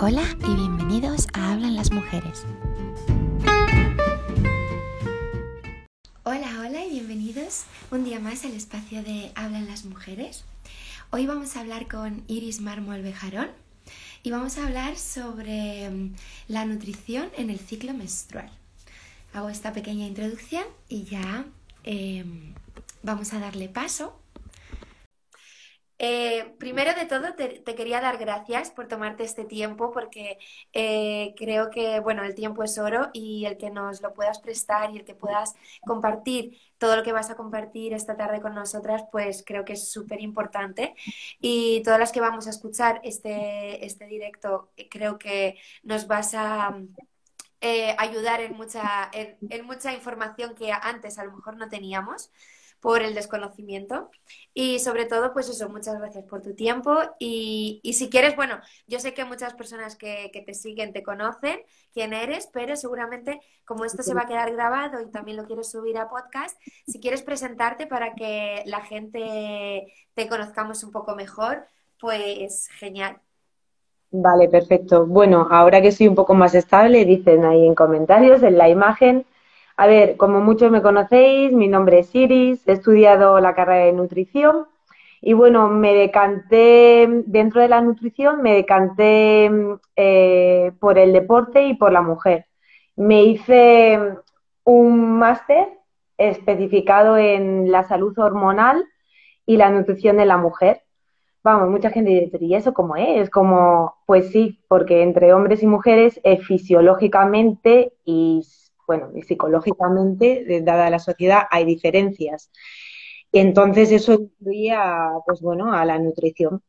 Hola y bienvenidos a Hablan las Mujeres. Hola, hola y bienvenidos un día más al espacio de Hablan las Mujeres. Hoy vamos a hablar con Iris Mármol Bejarón y vamos a hablar sobre mm, la nutrición en el ciclo menstrual. Hago esta pequeña introducción y ya em, vamos a darle paso eh, primero de todo, te, quería dar gracias por tomarte este tiempo porque eh, creo que, bueno, el tiempo es oro y el que nos lo puedas prestar y el que puedas compartir todo lo que vas a compartir esta tarde con nosotras, pues creo que es súper importante. Y todas las que vamos a escuchar este, este directo, creo que nos vas a... Eh, ayudar en mucha, en mucha información que antes a lo mejor no teníamos por el desconocimiento. Y sobre todo, pues eso, muchas gracias por tu tiempo. Y, si quieres, bueno, yo sé que muchas personas que, te siguen te conocen quién eres, pero seguramente como esto se va a quedar grabado y también lo quieres subir a podcast, si quieres presentarte para que la gente te conozcamos un poco mejor, pues genial. Vale, perfecto. Bueno, ahora que soy un poco más estable, dicen ahí en comentarios, en la imagen, a ver, como muchos me conocéis, mi nombre es Iris, he estudiado la carrera de nutrición y bueno, me decanté, dentro de la nutrición, me decanté eh, por el deporte y por la mujer. Me hice un máster especificado en la salud hormonal y la nutrición de la mujer. Vamos, mucha gente dice, ¿y eso cómo es? Como, pues sí, porque entre hombres y mujeres eh, fisiológicamente y bueno, y psicológicamente, dada la sociedad, hay diferencias. Entonces eso incluye a, pues bueno, a la nutrición.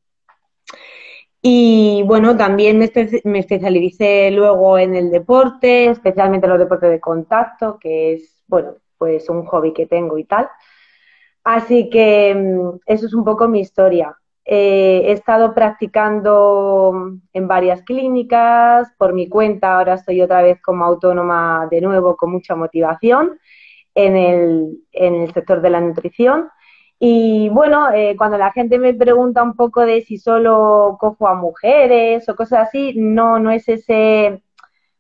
Y bueno, también me, me especialicé luego en el deporte, especialmente en los deportes de contacto, que es, bueno, pues un hobby que tengo y tal. Así que mm, eso es un poco mi historia. Eh, he estado practicando en varias clínicas por mi cuenta, ahora estoy otra vez como autónoma de nuevo con mucha motivación en el, sector de la nutrición. Y bueno, eh, cuando la gente me pregunta un poco de si solo cojo a mujeres o cosas así, no, no es ese,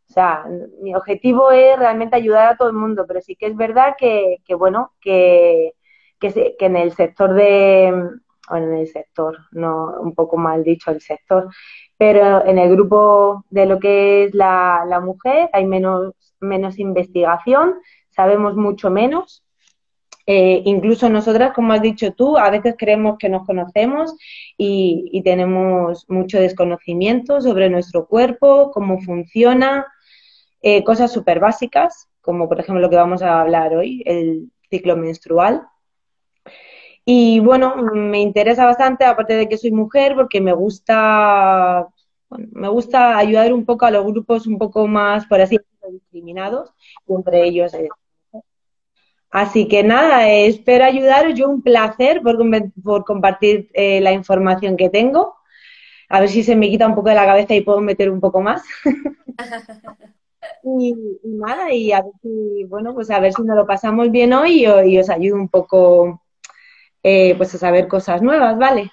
o sea, mi objetivo es realmente ayudar a todo el mundo, pero sí que es verdad que, bueno, que, que en el sector de, en el sector, no un poco mal dicho el sector, pero en el grupo de lo que es la, mujer hay menos, menos investigación, sabemos mucho menos. Eh, incluso nosotras, como has dicho tú, a veces creemos que nos conocemos y, tenemos mucho desconocimiento sobre nuestro cuerpo, cómo funciona, eh, cosas súper básicas, como por ejemplo lo que vamos a hablar hoy, el ciclo menstrual. Y bueno, me interesa bastante, aparte de que soy mujer, porque me gusta, me gusta ayudar un poco a los grupos un poco más, por así decirlo, discriminados, y entre ellos Así que nada, espero ayudaros. Yo un placer por, por compartir eh, la información que tengo. A ver si se me quita un poco de la cabeza y puedo meter un poco más. y, nada, y a ver si, bueno, pues a ver si nos lo pasamos bien hoy y os ayudo un poco eh, pues a saber cosas nuevas, ¿vale?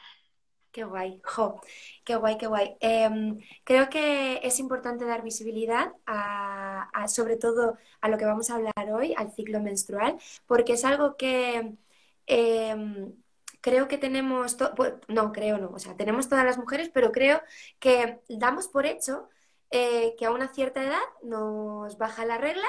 Qué guay, jo, qué guay, qué guay. Em, creo que es importante dar visibilidad a, sobre todo a lo que vamos a hablar hoy, al ciclo menstrual, porque es algo que em, creo que tenemos, no, creo no, o sea, tenemos todas las mujeres, pero creo que damos por hecho eh, que a una cierta edad nos baja la regla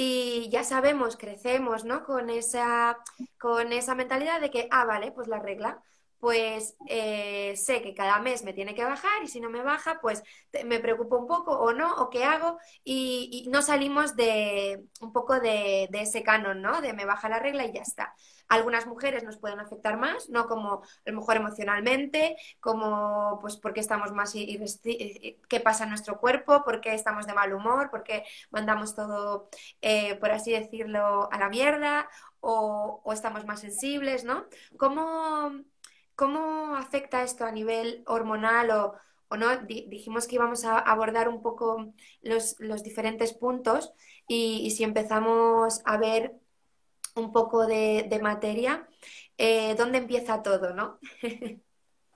y ya sabemos, crecemos, ¿no? Con esa, con esa mentalidad de que, ah, vale, pues la regla, pues eh, sé que cada mes me tiene que bajar y si no me baja, pues me preocupo un poco o no, o qué hago y, no salimos de un poco de, de, ese canon, ¿no? De me baja la regla y ya está. Algunas mujeres nos pueden afectar más, no como a lo mejor emocionalmente, como pues porque estamos más qué pasa en nuestro cuerpo, por qué estamos de mal humor, por qué mandamos todo, eh, por así decirlo, a la mierda, o, estamos más sensibles, ¿no? ¿Cómo, ¿Cómo afecta esto a nivel hormonal o, no? dijimos que íbamos a abordar un poco los, diferentes puntos y, si empezamos a ver un poco de, materia, eh, ¿dónde empieza todo, no?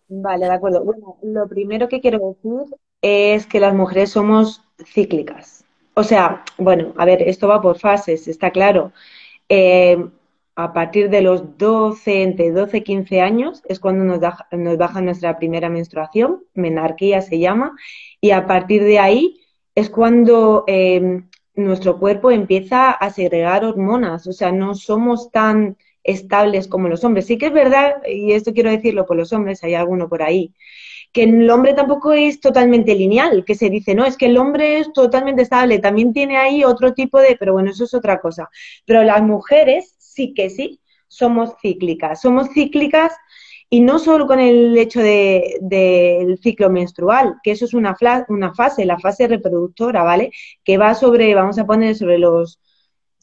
vale, de acuerdo. Bueno, lo primero que quiero decir es que las mujeres somos cíclicas. O sea, bueno, a ver, esto va por fases, está claro. Eh, a partir de los 12, entre 12 y 15 años, es cuando nos, baja nuestra primera menstruación, menarquía se llama, y a partir de ahí es cuando eh, nuestro cuerpo empieza a segregar hormonas, o sea, no somos tan estables como los hombres. Sí que es verdad, y esto quiero decirlo por los hombres, hay alguno por ahí, que el hombre tampoco es totalmente lineal, que se dice, no, es que el hombre es totalmente estable, también tiene ahí otro tipo de, pero bueno, eso es otra cosa. Pero las mujeres sí que sí, somos cíclicas, somos cíclicas y no solo con el hecho del ciclo menstrual, que eso es una, una fase, la fase reproductora, ¿vale? Que va sobre, vamos a poner sobre los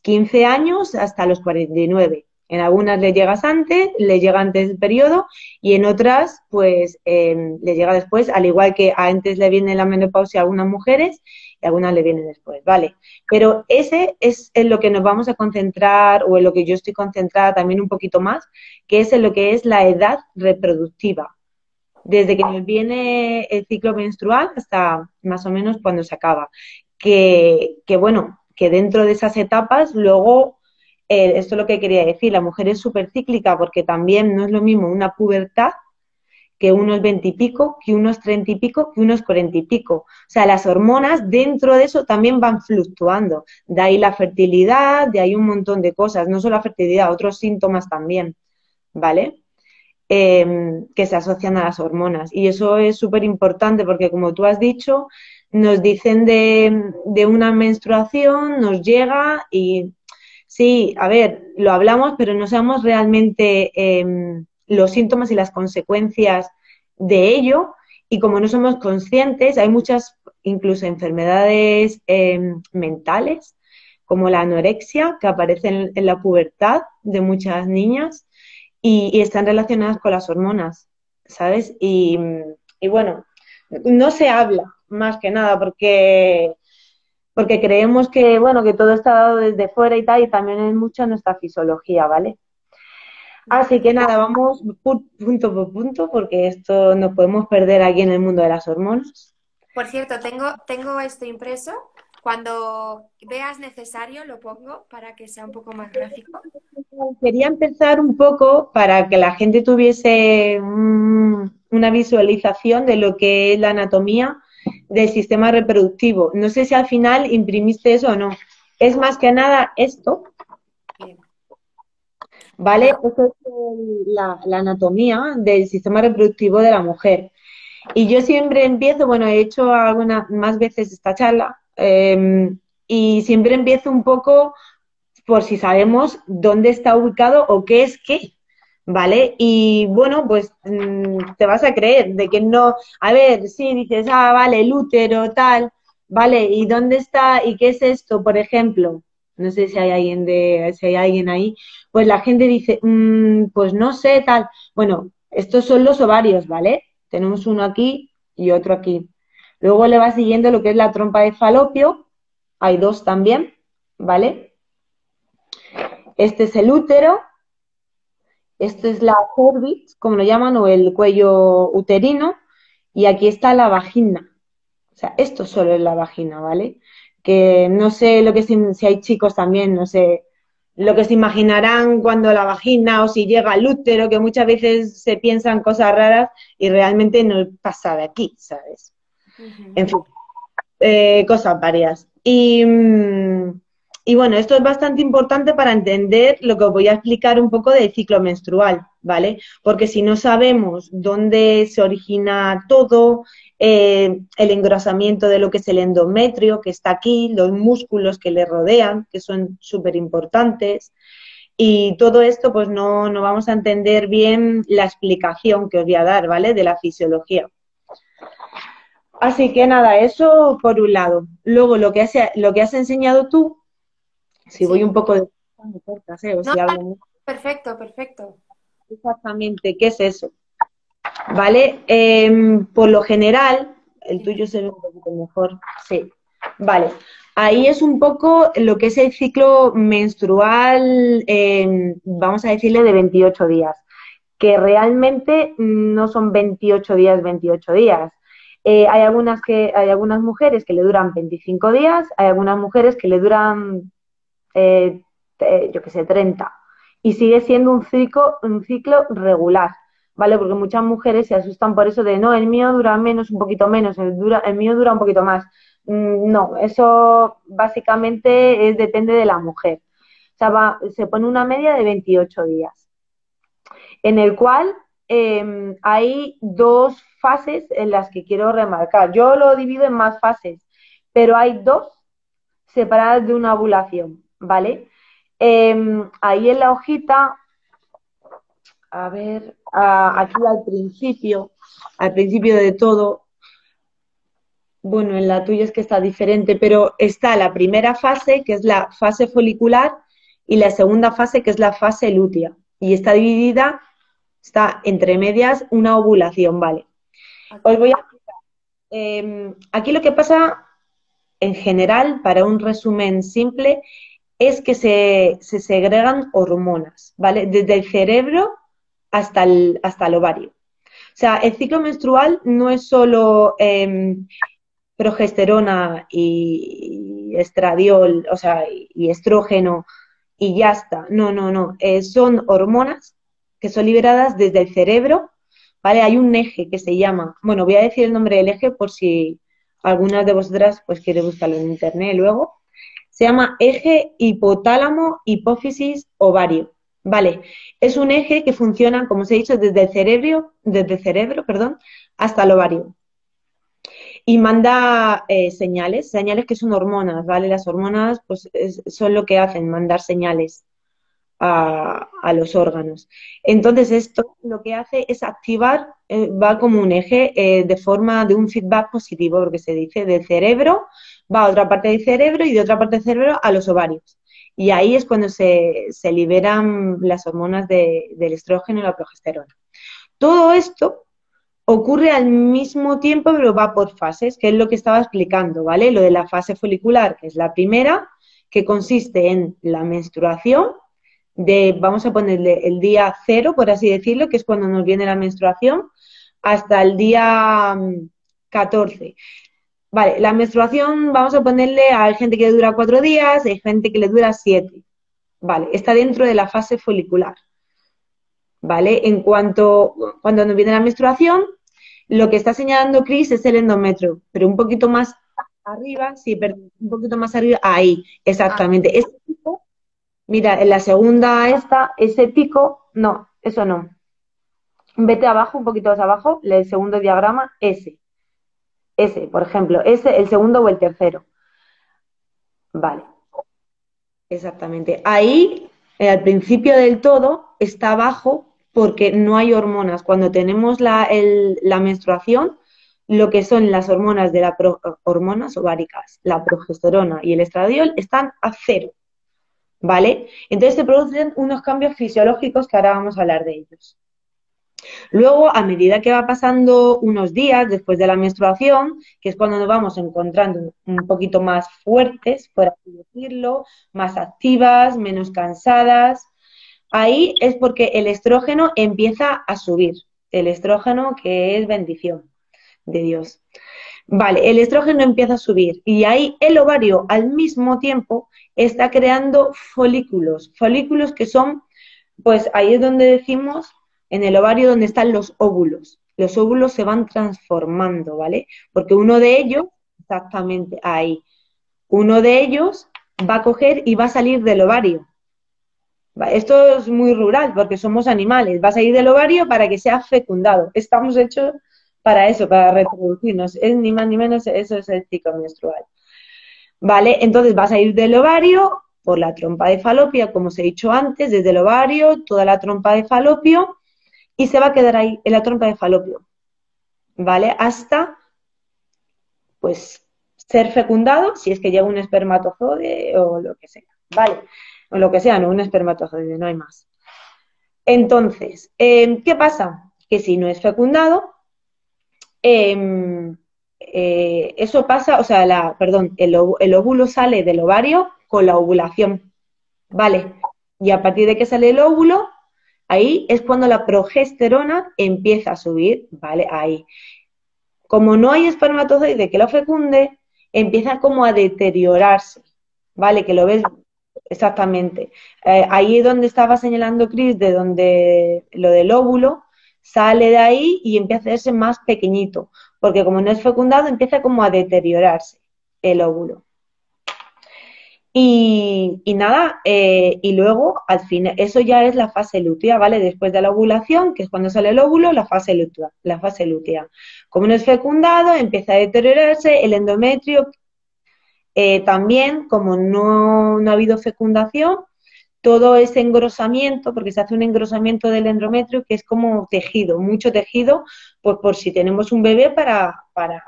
15 años hasta los 49. En algunas le llegas antes, le llega antes del periodo y en otras, pues, em, le llega después, al igual que antes le viene la menopausia a algunas mujeres y algunas le viene después, ¿vale? Pero ese es en lo que nos vamos a concentrar o en lo que yo estoy concentrada también un poquito más, que es en lo que es la edad reproductiva. Desde que nos viene el ciclo menstrual hasta más o menos cuando se acaba. Que, que bueno, que dentro de esas etapas luego eh, esto es lo que quería decir, la mujer es súper cíclica porque también no es lo mismo una pubertad que unos veintipico, que unos treinta y pico, que unos cuarenta y pico. O sea, las hormonas dentro de eso también van fluctuando. De ahí la fertilidad, de ahí un montón de cosas, no solo la fertilidad, otros síntomas también, ¿vale? Em, que se asocian a las hormonas. Y eso es súper importante porque, como tú has dicho, nos dicen de, de una menstruación, nos llega y Sí, a ver, lo hablamos, pero no sabemos realmente em, los síntomas y las consecuencias de ello. Y como no somos conscientes, hay muchas incluso enfermedades em, mentales, como la anorexia, que aparecen en, la pubertad de muchas niñas y, están relacionadas con las hormonas, ¿sabes? Y, y bueno, no se habla más que nada porque porque creemos que, bueno, que todo está dado desde fuera y tal, y también es mucho nuestra fisiología, ¿vale? Así que nada, vamos punto por punto, porque esto nos podemos perder aquí en el mundo de las hormonas. Por cierto, tengo, tengo esto impreso. Cuando veas necesario lo pongo para que sea un poco más gráfico. Quería empezar un poco para que la gente tuviese una visualización de lo que es la anatomía del sistema reproductivo. No sé si al final imprimiste eso o no. Es más que nada esto. ¿Vale? Esto es la, anatomía del sistema reproductivo de la mujer. Y yo siempre empiezo, bueno, he hecho algunas más veces esta charla, em, y siempre empiezo un poco por si sabemos dónde está ubicado o qué es qué. ¿vale? Y bueno, pues mm, te vas a creer de que no, a ver, sí, dices, ah, vale, el útero, tal, vale, ¿y dónde está? ¿Y qué es esto, por ejemplo? No sé si hay alguien de, si hay alguien ahí, pues la gente dice, mm, pues no sé, tal. Bueno, estos son los ovarios, ¿vale? Tenemos uno aquí y otro aquí. Luego le va siguiendo lo que es la trompa de falopio, hay dos también, ¿vale? Este es el útero, esto es la cervix, como lo llaman, o el cuello uterino, y aquí está la vagina. O sea, esto solo es la vagina, ¿vale? Que no sé lo que si, si hay chicos también, no sé lo que se imaginarán cuando la vagina o si llega al útero, que muchas veces se piensan cosas raras y realmente no pasa de aquí, ¿sabes? En fin, eh, cosas varias. Y, mm, y bueno, esto es bastante importante para entender lo que os voy a explicar un poco del ciclo menstrual, ¿vale? Porque si no sabemos dónde se origina todo, eh, el engrosamiento de lo que es el endometrio, que está aquí, los músculos que le rodean, que son súper importantes, y todo esto, pues no, no vamos a entender bien la explicación que os voy a dar, ¿vale? De la fisiología. Así que nada, eso por un lado. Luego, lo que lo que has enseñado tú, si voy un poco de... ¿eh? Perfecto, perfecto. Exactamente, ¿qué es eso? ¿Vale? Em, por lo general, el tuyo se ve un poquito mejor, sí. Vale, ahí es un poco lo que es el ciclo menstrual, em, vamos a decirle, de 28 días, que realmente no son 28 días, 28 días. Eh, hay, algunas que, hay algunas mujeres que le duran 25 días, hay algunas mujeres que le duran, eh, yo qué sé, 30. Y sigue siendo un ciclo, un ciclo regular, ¿vale? Porque muchas mujeres se asustan por eso de, no, el mío dura menos, un poquito menos, el, mío dura un poquito más. Mm, no, eso básicamente depende de la mujer. O sea, se pone una media de 28 días, en el cual em, hay dos fases en las que quiero remarcar. Yo lo divido en más fases, pero hay dos separadas de una ovulación, ¿vale? Em, ahí en la hojita, a ver, aquí al principio, al principio de todo, bueno, en la tuya es que está diferente, pero está la primera fase, que es la fase folicular, y la segunda fase, que es la fase lútea. Y está dividida, está entre medias una ovulación, ¿vale? Os voy a explicar. Em, aquí lo que pasa, en general, para un resumen simple, es que se, segregan hormonas, ¿vale? Desde el cerebro hasta el, hasta el ovario. O sea, el ciclo menstrual no es solo em, progesterona y estradiol, o sea, y estrógeno y ya está. No, no, no. Eh, son hormonas que son liberadas desde el cerebro, ¿vale? Hay un eje que se llama, bueno, voy a decir el nombre del eje por si alguna de vosotras pues quiere buscarlo en internet luego. Se llama eje hipotálamo hipófisis ovario. Vale, es un eje que funciona, como os he dicho, desde el cerebro, desde el cerebro, perdón, hasta el ovario y manda eh, señales, señales que son hormonas, ¿vale? Las hormonas pues son lo que hacen, mandar señales a, los órganos. Entonces esto lo que hace es activar, eh, va como un eje eh, de forma de un feedback positivo, porque se dice del cerebro, va a otra parte del cerebro y de otra parte del cerebro a los ovarios. Y ahí es cuando se, liberan las hormonas del estrógeno y la progesterona. Todo esto ocurre al mismo tiempo, pero va por fases, que es lo que estaba explicando, ¿vale? Lo de la fase folicular, que es la primera, que consiste en la menstruación, de, vamos a ponerle el día cero, por así decirlo, que es cuando nos viene la menstruación, hasta el día 14. Vale, la menstruación, vamos a ponerle, hay gente que le dura cuatro días, hay gente que le dura siete. Vale, está dentro de la fase folicular. ¿Vale? En cuanto, cuando nos viene la menstruación, lo que está señalando Chris es el endometrio, pero un poquito más arriba, sí, perdón, un poquito más arriba, ahí, exactamente. Ah. Ese pico, mira, en la segunda esta, ese pico, no, eso no. Vete abajo, un poquito más abajo, el segundo diagrama, ese. Ese, por ejemplo, ese, el segundo o el tercero. Vale. Exactamente. Ahí, eh, al principio del todo, está abajo porque no hay hormonas. Cuando tenemos la, menstruación, lo que son las hormonas de las hormonas ováricas, la progesterona y el estradiol, están a cero. ¿Vale? Entonces se producen unos cambios fisiológicos que ahora vamos a hablar de ellos. Luego, a medida que va pasando unos días después de la menstruación, que es cuando nos vamos encontrando un poquito más fuertes, por así decirlo, más activas, menos cansadas, Ahí es porque el estrógeno empieza a subir. El estrógeno que es bendición de Dios. Vale, el estrógeno empieza a subir y ahí el ovario al mismo tiempo está creando folículos, folículos que son, pues ahí es donde decimos, en el ovario donde están los óvulos. Los óvulos se van transformando, ¿vale? Porque uno de ellos, exactamente ahí, uno de ellos va a coger y va a salir del ovario. Esto es muy rural porque somos animales. Vas a ir del ovario para que sea fecundado. Estamos hechos para eso, para reproducirnos. Es ni más ni menos, eso es el ciclo menstrual. ¿Vale? Entonces vas a ir del ovario por la trompa de falopio, como os he dicho antes, desde el ovario, toda la trompa de falopio, y se va a quedar ahí, en la trompa de falopio. ¿Vale? Hasta, pues, ser fecundado, si es que llega un espermatozoide o lo que sea. ¿Vale? o lo que sea, no un espermatozoide, no hay más. Entonces, em, ¿qué pasa? Que si no es fecundado, em, eh, eso pasa, o sea, la, perdón, el, el, óvulo sale del ovario con la ovulación, ¿vale? Y a partir de que sale el óvulo, ahí es cuando la progesterona empieza a subir, ¿vale? Ahí. como no hay espermatozoide que lo fecunde, empieza como a deteriorarse, ¿vale? Que lo ves exactamente. Eh, ahí es donde estaba señalando Chris, de donde lo del óvulo, sale de ahí y empieza a hacerse más pequeñito, porque como no es fecundado, empieza como a deteriorarse el óvulo. Y, nada, eh, y luego al final, eso ya es la fase lútea, ¿vale? Después de la ovulación, que es cuando sale el óvulo, la fase lútea. La fase lútea. Como no es fecundado, empieza a deteriorarse el endometrio. Eh, también, como no, no ha habido fecundación, todo ese engrosamiento, porque se hace un engrosamiento del endometrio que es como tejido, mucho tejido, pues por si tenemos un bebé para, para,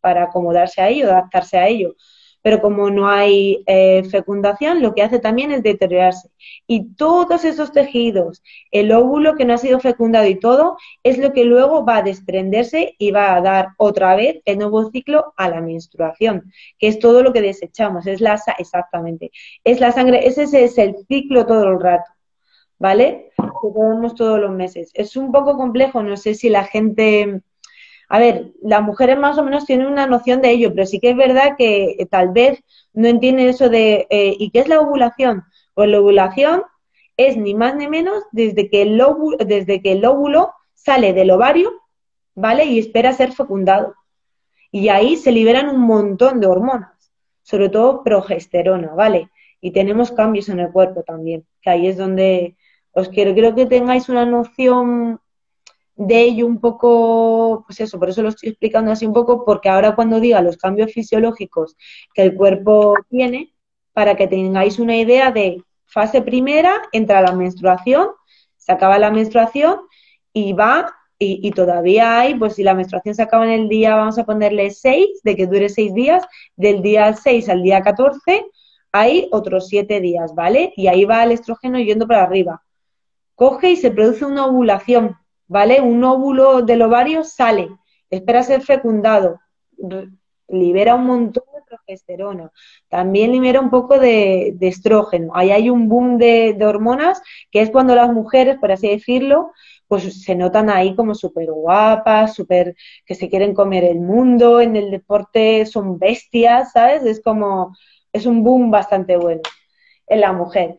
para acomodarse a ello, adaptarse a ello pero como no hay eh, fecundación, lo que hace también es deteriorarse. Y todos esos tejidos, el óvulo que no ha sido fecundado y todo, es lo que luego va a desprenderse y va a dar otra vez el nuevo ciclo a la menstruación, que es todo lo que desechamos, es la exactamente, es la sangre, ese es el ciclo todo el rato. ¿Vale? Que tenemos todos los meses. Es un poco complejo, no sé si la gente a ver, las mujeres más o menos tienen una noción de ello, pero sí que es verdad que eh, tal vez no entienden eso de, eh, ¿y qué es la ovulación? Pues la ovulación es ni más ni menos desde que el óvulo, desde que el óvulo sale del ovario, ¿vale? Y espera ser fecundado. Y ahí se liberan un montón de hormonas, sobre todo progesterona, ¿vale? Y tenemos cambios en el cuerpo también, que ahí es donde os quiero, quiero que tengáis una noción de ello un poco, pues eso, por eso lo estoy explicando así un poco, porque ahora cuando diga los cambios fisiológicos que el cuerpo tiene, para que tengáis una idea de fase primera, entra la menstruación, se acaba la menstruación y va, y, todavía hay, pues si la menstruación se acaba en el día, vamos a ponerle 6, de que dure 6 días, del día 6 al día 14, hay otros 7 días, ¿vale? Y ahí va el estrógeno yendo para arriba. Coge y se produce una ovulación, ¿vale? Un óvulo del ovario sale, espera ser fecundado, libera un montón de progesterona, también libera un poco de, estrógeno. Ahí hay un boom de, hormonas que es cuando las mujeres, por así decirlo, pues se notan ahí como súper guapas, súper que se quieren comer el mundo, en el deporte son bestias, ¿sabes? Es como, es un boom bastante bueno en la mujer.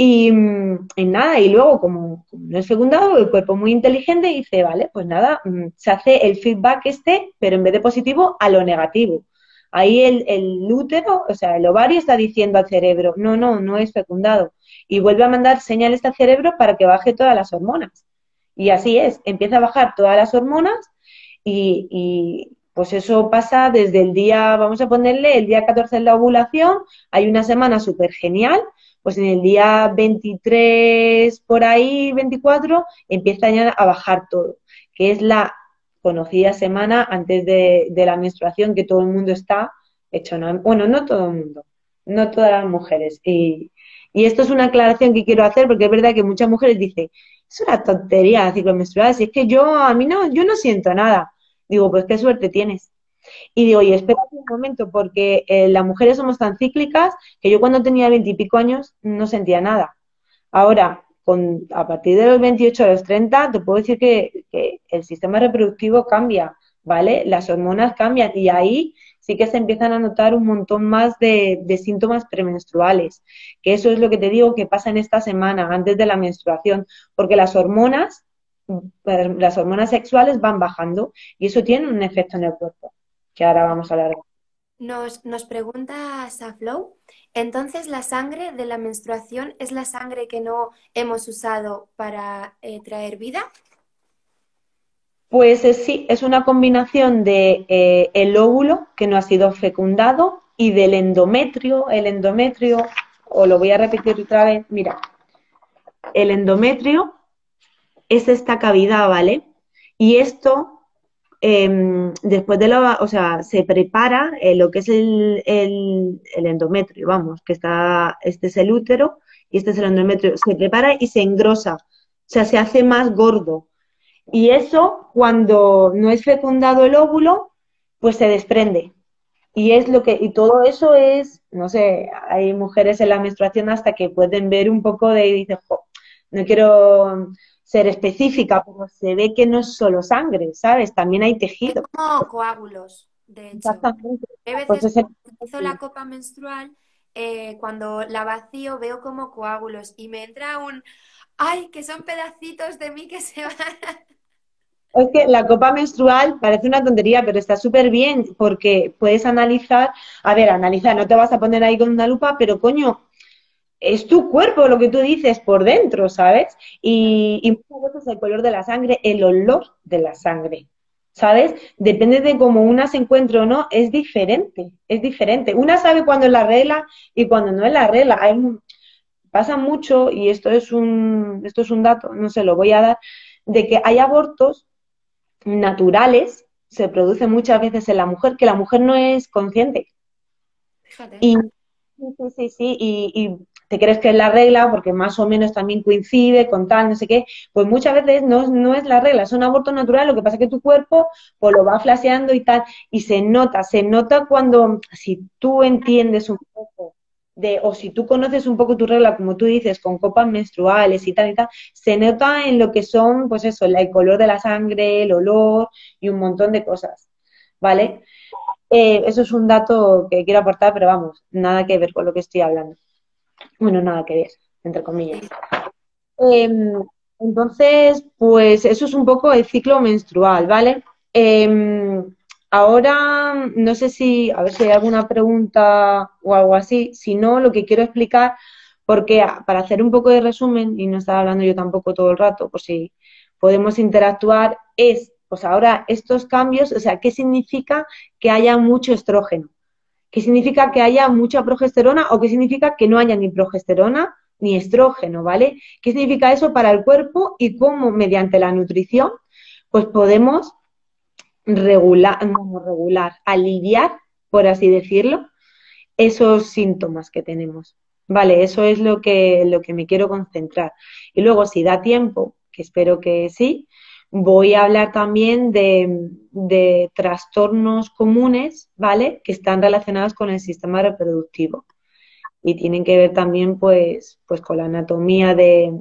Y, nada, y luego, como, no es fecundado, el cuerpo muy inteligente dice, vale, pues nada, mm, se hace el feedback este, pero en vez de positivo, a lo negativo. Ahí el, el útero, o sea, el ovario está diciendo al cerebro, no, no, no es fecundado. Y vuelve a mandar señales al cerebro para que baje todas las hormonas. Y así es, empieza a bajar todas las hormonas y, y pues eso pasa desde el día, vamos a ponerle, el día 14 de la ovulación, hay una semana súper genial, pues en el día 23 por ahí, 24, empieza ya a bajar todo, que es la conocida semana antes de, la menstruación que todo el mundo está hecho, bueno, no todo el mundo, no todas las mujeres. Y, esto es una aclaración que quiero hacer porque es verdad que muchas mujeres dicen, es una tontería ciclo menstrual, si es que yo, a mí no, yo no siento nada. Digo, pues qué suerte tienes. Y digo, oye, espera un momento, porque eh, las mujeres somos tan cíclicas que yo cuando tenía veintipico años no sentía nada. Ahora, con, a partir de los 28 a los 30, te puedo decir que, el sistema reproductivo cambia, ¿vale? Las hormonas cambian y ahí sí que se empiezan a notar un montón más de, de, síntomas premenstruales, que eso es lo que te digo que pasa en esta semana, antes de la menstruación, porque las hormonas, las hormonas sexuales van bajando y eso tiene un efecto en el cuerpo que ahora vamos a hablar. Nos, nos pregunta Saflow, entonces la sangre de la menstruación es la sangre que no hemos usado para eh, traer vida? Pues eh, sí, es una combinación de eh, el óvulo que no ha sido fecundado y del endometrio. El endometrio, o lo voy a repetir otra vez, mira, el endometrio es esta cavidad, ¿vale? Y esto Em, después de la, o sea, se prepara eh, lo que es el, el, endometrio, vamos, que está, este es el útero y este es el endometrio, se prepara y se engrosa, o sea, se hace más gordo. Y eso, cuando no es fecundado el óvulo, pues se desprende. Y es lo que, y todo eso es, no sé, hay mujeres en la menstruación hasta que pueden ver un poco de, y dicen, no quiero ser específica, pero se ve que no es solo sangre, ¿sabes? También hay tejido. como coágulos, de hecho. Exactamente. Pues veces ese- cuando utilizo la copa menstrual, eh, cuando la vacío veo como coágulos y me entra un, ay, que son pedacitos de mí que se van. Es que la copa menstrual parece una tontería, pero está súper bien porque puedes analizar, a ver, analizar, no te vas a poner ahí con una lupa, pero coño, es tu cuerpo lo que tú dices por dentro, ¿sabes? Y, y muchas veces el color de la sangre, el olor de la sangre, ¿sabes? Depende de cómo una se encuentre o no, es diferente, es diferente. Una sabe cuándo es la regla y cuándo no es la regla. Hay, pasa mucho, y esto es un, esto es un dato, no se lo voy a dar, de que hay abortos naturales, se producen muchas veces en la mujer, que la mujer no es consciente. Fíjate. Y sí, sí, sí, sí, y, y te crees que es la regla porque más o menos también coincide con tal, no sé qué, pues muchas veces no, no es la regla, es un aborto natural, lo que pasa es que tu cuerpo pues lo va flaseando y tal, y se nota, se nota cuando, si tú entiendes un poco de, o si tú conoces un poco tu regla, como tú dices, con copas menstruales y tal y tal, se nota en lo que son, pues eso, el color de la sangre, el olor y un montón de cosas, ¿vale? Eh, eso es un dato que quiero aportar, pero vamos, nada que ver con lo que estoy hablando. Bueno, nada que ver, entre comillas. Em, entonces, pues eso es un poco el ciclo menstrual, ¿vale? Em, ahora, no sé si, a ver si hay alguna pregunta o algo así. Si no, lo que quiero explicar, porque ah, para hacer un poco de resumen, y no estaba hablando yo tampoco todo el rato, por si podemos interactuar, es, pues ahora estos cambios, o sea, ¿qué significa que haya mucho estrógeno? ¿Qué significa que haya mucha progesterona o qué significa que no haya ni progesterona ni estrógeno, ¿vale? ¿Qué significa eso para el cuerpo y cómo mediante la nutrición pues podemos regular, no, regular, aliviar, por así decirlo, esos síntomas que tenemos. Vale, eso es lo que, lo que me quiero concentrar. Y luego, si da tiempo, que espero que sí, voy a hablar también de, de trastornos comunes, ¿vale? Que están relacionados con el sistema reproductivo y tienen que ver también, pues, pues con la anatomía de,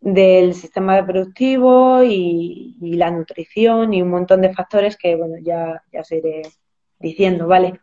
del sistema reproductivo y, y la nutrición y un montón de factores que, bueno, ya, ya os iré diciendo, ¿vale?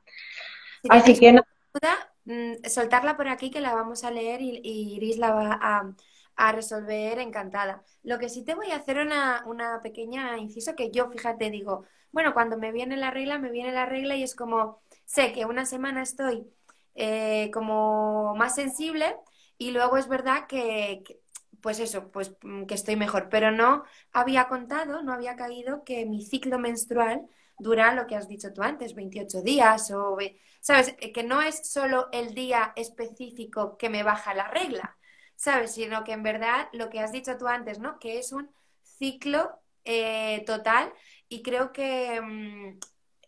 Si Así que no, duda, mm, soltarla por aquí que la vamos a leer y, y Iris la va a, a resolver encantada. Lo que sí te voy a hacer una, una pequeña inciso que yo, fíjate, digo, bueno, cuando me viene la regla, me viene la regla y es como, sé que una semana estoy eh, como más sensible y luego es verdad que, que, pues eso, pues mm, que estoy mejor, pero no había contado, no había caído que mi ciclo menstrual dura lo que has dicho tú antes, 28 días o, ¿sabes? Eh, Que no es solo el día específico que me baja la regla, ¿sabes? Sino que en verdad lo que has dicho tú antes, ¿no? Que es un ciclo eh, total y creo que mm,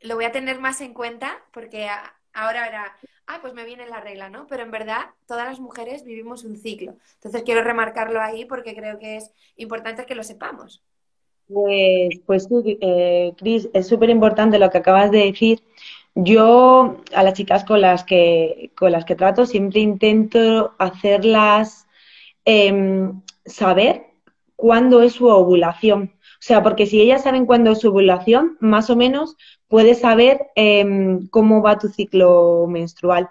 lo voy a tener más en cuenta porque a- ahora era, ah, pues me viene la regla, ¿no? Pero en verdad todas las mujeres vivimos un ciclo. Entonces quiero remarcarlo ahí porque creo que es importante que lo sepamos. Pues, pues sí, eh, Cris, es súper importante lo que acabas de decir. Yo a las chicas con las que, con las que trato siempre intento hacerlas em, saber cuándo es su ovulación. O sea, porque si ellas saben cuándo es su ovulación, más o menos puedes saber em, cómo va tu ciclo menstrual,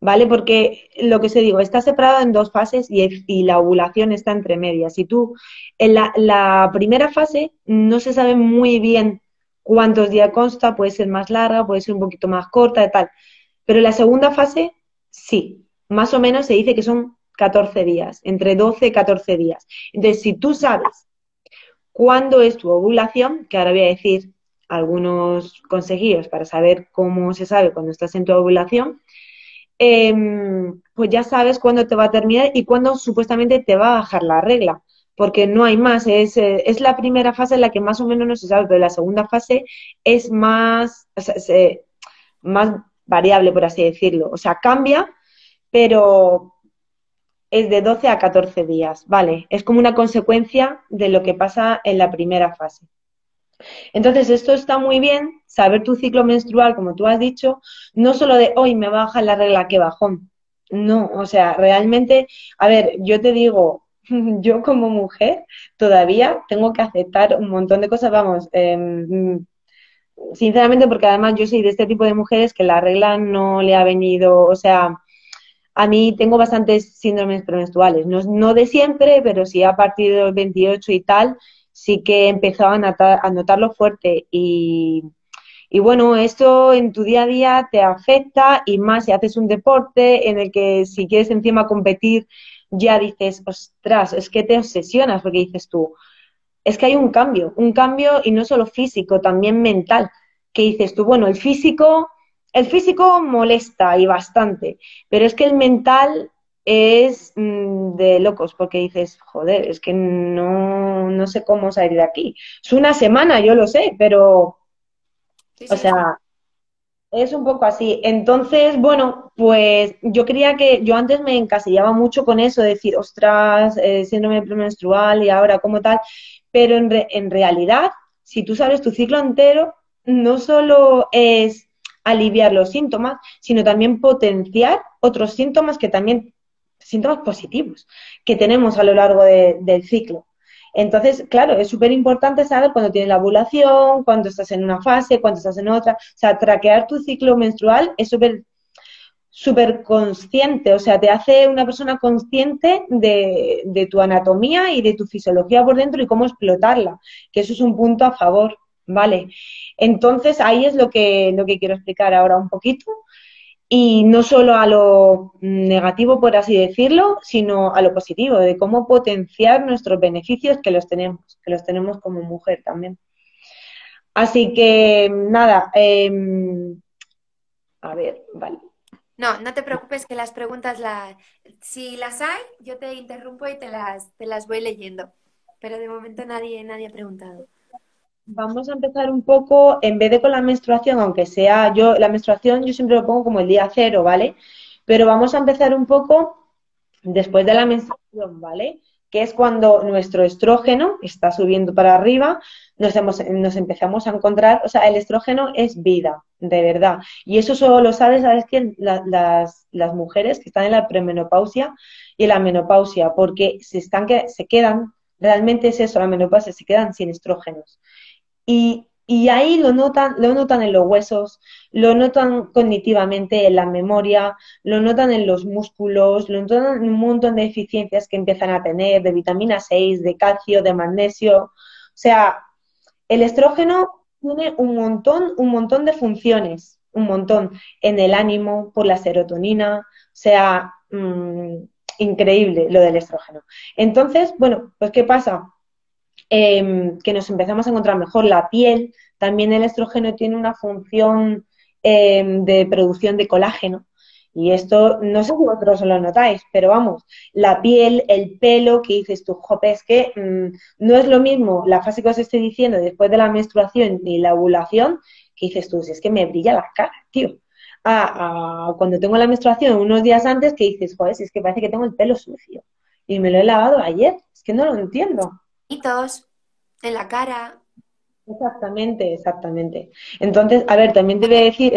¿vale? Porque lo que se digo, está separado en dos fases y, y la ovulación está entre medias. Si tú en la, primera fase no se sabe muy bien cuántos días consta, puede ser más larga, puede ser un poquito más corta y tal. Pero la segunda fase, sí, más o menos se dice que son 14 días, entre 12 y 14 días. Entonces, si tú sabes cuándo es tu ovulación, que ahora voy a decir algunos consejillos para saber cómo se sabe cuando estás en tu ovulación, eh, pues ya sabes cuándo te va a terminar y cuándo supuestamente te va a bajar la regla porque no hay más, es, eh, es, la primera fase en la que más o menos no se sabe, pero la segunda fase es más, más variable, por así decirlo. O sea, cambia, pero es de 12 a 14 días, ¿vale? Es como una consecuencia de lo que pasa en la primera fase. Entonces, esto está muy bien, saber tu ciclo menstrual, como tú has dicho, no solo de hoy me baja la regla, que bajón. No, o sea, realmente, a ver, yo te digo, yo como mujer todavía tengo que aceptar un montón de cosas, vamos, em, sinceramente porque además yo soy de este tipo de mujeres que la regla no le ha venido, o sea, a mí tengo bastantes síndromes premenstruales, no, no de siempre, pero sí a partir de los 28 y tal, sí que he empezado a, notarlo fuerte. Y y bueno, esto en tu día a día te afecta y más si haces un deporte en el que si quieres encima competir, ya dices, ostras, es que te obsesionas porque dices tú, es que hay un cambio, un cambio y no solo físico, también mental, que dices tú, bueno, el físico, el físico molesta y bastante, pero es que el mental es mm, de locos porque dices, joder, es que no, no sé cómo salir de aquí. Es una semana, yo lo sé, pero o sea, es un poco así. Entonces, bueno, pues yo creía que yo antes me encasillaba mucho con eso, de decir, ostras, eh, síndrome premenstrual y ahora como tal, pero en, en realidad, si tú sabes tu ciclo entero, no solo es aliviar los síntomas, sino también potenciar otros síntomas que también, síntomas positivos que tenemos a lo largo del ciclo. Entonces, claro, es súper importante saber cuándo tienes la ovulación, cuándo estás en una fase, cuándo estás en otra. O sea, traquear tu ciclo menstrual es súper súper consciente, o sea, te hace una persona consciente de, de, tu anatomía y de tu fisiología por dentro y cómo explotarla, que eso es un punto a favor, ¿vale? Entonces, ahí es lo que, lo que quiero explicar ahora un poquito y no solo a lo negativo, por así decirlo, sino a lo positivo, de cómo potenciar nuestros beneficios que los tenemos, que los tenemos como mujer también. Así que nada, em, a ver, vale. No, no te preocupes que las preguntas, la... si las hay, yo te interrumpo y te las, te las voy leyendo. Pero de momento nadie, nadie ha preguntado. Vamos a empezar un poco, en vez de con la menstruación, aunque sea yo, la menstruación yo siempre lo pongo como el día cero, ¿vale? Pero vamos a empezar un poco después de la menstruación, ¿vale? Que es cuando nuestro estrógeno está subiendo para arriba, nos, nos empezamos a encontrar, o sea, el estrógeno es vida, de verdad. Y eso solo lo sabes, ¿sabes quién? las, las mujeres que están en la premenopausia y la menopausia, porque se, están, se quedan, realmente es eso, la menopausia, se quedan sin estrógenos. Y, ahí lo notan, lo notan en los huesos, lo notan cognitivamente en la memoria, lo notan en los músculos, lo notan en un montón de deficiencias que empiezan a tener, de vitamina 6, de calcio, de magnesio. O sea, el estrógeno tiene un montón, un montón de funciones, un montón en el ánimo, por la serotonina, o sea, mm, increíble lo del estrógeno. Entonces, bueno, pues ¿qué pasa? Em, que nos empezamos a encontrar mejor la piel. También el estrógeno tiene una función em, de producción de colágeno. Y esto, no sé si vosotros lo notáis, pero vamos, la piel, el pelo, que dices tú, jope, es que mm, no es lo mismo la fase que os estoy diciendo después de la menstruación y la ovulación, que dices tú, si es que me brilla la cara, tío. A, cuando tengo la menstruación unos días antes, que dices, joder, si es que parece que tengo el pelo sucio. Y me lo he lavado ayer, es que no lo entiendo en la cara. Exactamente, exactamente. Entonces, a ver, también debe decir...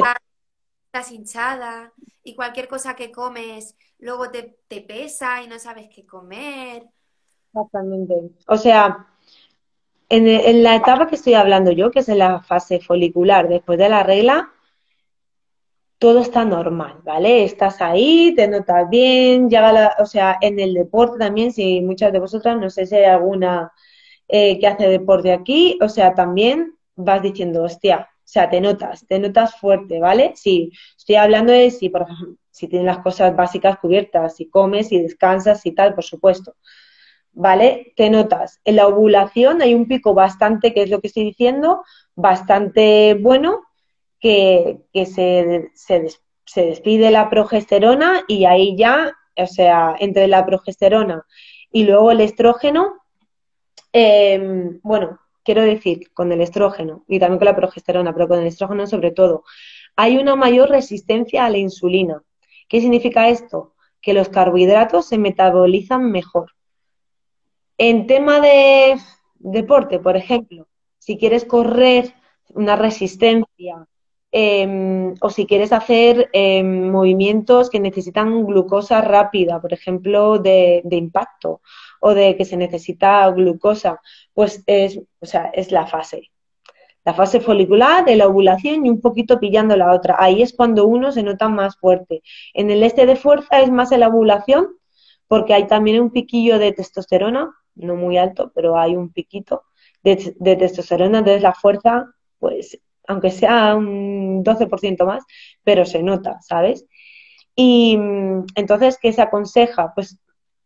Estás hinchada y cualquier cosa que comes luego te, pesa y no sabes qué comer. Exactamente. O sea, en, en, la etapa que estoy hablando yo, que es en la fase folicular, después de la regla, todo está normal, ¿vale? Estás ahí, te notas bien, llega la, o sea, en el deporte también, si muchas de vosotras, no sé si hay alguna eh, que hace deporte aquí, o sea, también vas diciendo, hostia, o sea, te notas, te notas fuerte, ¿vale? Sí, estoy hablando de si, por si tienes las cosas básicas cubiertas, si comes, si descansas y tal, por supuesto. ¿Vale? Te notas. En la ovulación hay un pico bastante, que es lo que estoy diciendo, bastante bueno, que, se, se, se despide la progesterona y ahí ya, o sea, entre la progesterona y luego el estrógeno, Em, bueno, quiero decir, con el estrógeno y también con la progesterona, pero con el estrógeno sobre todo, hay una mayor resistencia a la insulina. ¿Qué significa esto? Que los carbohidratos se metabolizan mejor. En tema de deporte, por ejemplo, si quieres correr una resistencia em, o si quieres hacer em, movimientos que necesitan glucosa rápida, por ejemplo, de, impacto, o de que se necesita glucosa, pues es, o sea, es la fase. La fase folicular de la ovulación y un poquito pillando la otra. Ahí es cuando uno se nota más fuerte. En el este de fuerza es más la ovulación, porque hay también un piquillo de testosterona, no muy alto, pero hay un piquito de, de testosterona, entonces la fuerza, pues, aunque sea un 12% más, pero se nota, ¿sabes? Y mm, entonces, ¿qué se aconseja? Pues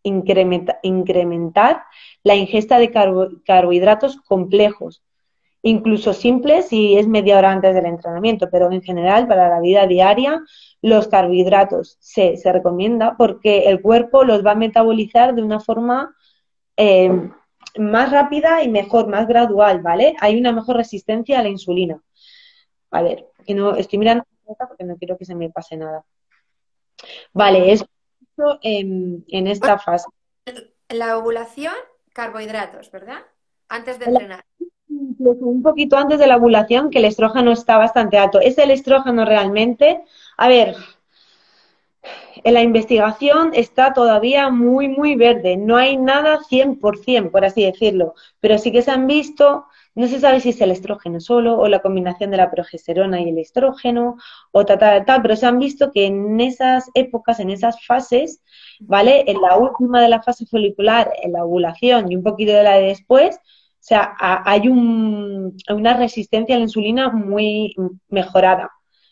incrementar la ingesta de carbohidratos complejos, incluso simples si es media hora antes del entrenamiento, pero en general para la vida diaria los carbohidratos se, se recomienda porque el cuerpo los va a metabolizar de una forma eh, más rápida y mejor, más gradual, ¿vale? Hay una mejor resistencia a la insulina. A ver, que no estoy mirando porque no quiero que se me pase nada. Vale, es en, en esta fase. La ovulación, carbohidratos, ¿verdad? Antes de entrenar. un poquito antes de la ovulación, que el estrógeno está bastante alto. ¿Es el estrógeno realmente? A ver, en la investigación está todavía muy, muy verde. No hay nada 100%, por así decirlo. Pero sí que se han visto, no se sabe si es el estrógeno solo o la combinación de la progesterona y el estrógeno o tal, tal, tal, pero se han visto que en esas épocas, en esas fases, ¿vale? En la última de la fase folicular, en la ovulación y un poquito de la de después, o sea, hay un, una resistencia a la insulina muy mejorada,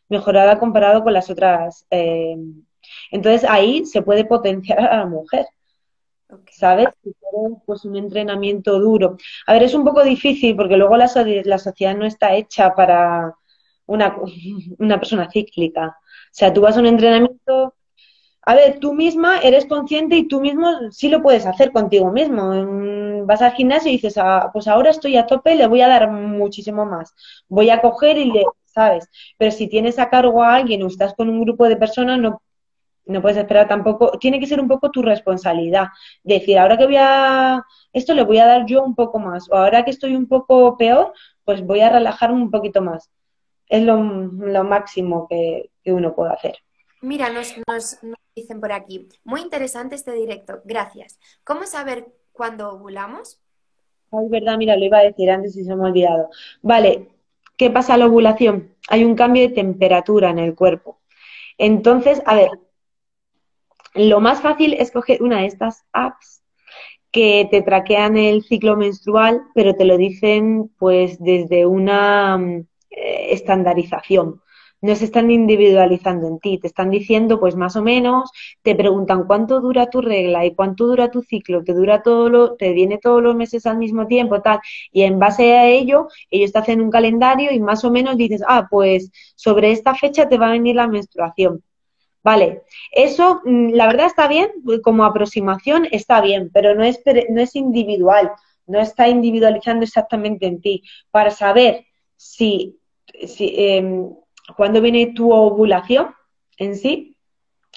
mejorada comparado con las otras eh, entonces ahí se puede potenciar a la mujer. ¿Sabes? Si pues un entrenamiento duro. A ver, es un poco difícil porque luego la, la sociedad no está hecha para una, una persona cíclica. O sea, tú vas a un entrenamiento a ver, tú misma eres consciente y tú mismo sí lo puedes hacer contigo mismo. Mm, vas al gimnasio y dices, ah, pues ahora estoy a tope, le voy a dar muchísimo más. Voy a coger y le, ¿sabes? Pero si tienes a cargo a alguien o estás con un grupo de personas, no no puedes esperar tampoco, tiene que ser un poco tu responsabilidad. Decir, ahora que voy a, esto le voy a dar yo un poco más, o ahora que estoy un poco peor, pues voy a relajarme un poquito más. Es lo, máximo que, uno puede hacer. Mira, nos, nos, dicen por aquí, muy interesante este directo, gracias. ¿Cómo saber cuándo ovulamos? Es verdad, mira, lo iba a decir antes y se me ha olvidado. Vale, ¿qué pasa a la ovulación? Hay un cambio de temperatura en el cuerpo. Entonces, a ver, lo más fácil es coger una de estas apps que te traquean el ciclo menstrual, pero te lo dicen pues desde una mm, eh, estandarización. No se están individualizando en ti, te están diciendo pues más o menos, te preguntan cuánto dura tu regla y cuánto dura tu ciclo, te dura todo lo, te viene todos los meses al mismo tiempo, tal, y en base a ello, ellos te hacen un calendario y más o menos dices, ah, pues sobre esta fecha te va a venir la menstruación Vale, eso mm, la verdad está bien, como aproximación está bien, pero no es, no es individual, no está individualizando exactamente en ti. Para saber si, si eh, cuando viene tu ovulación en sí,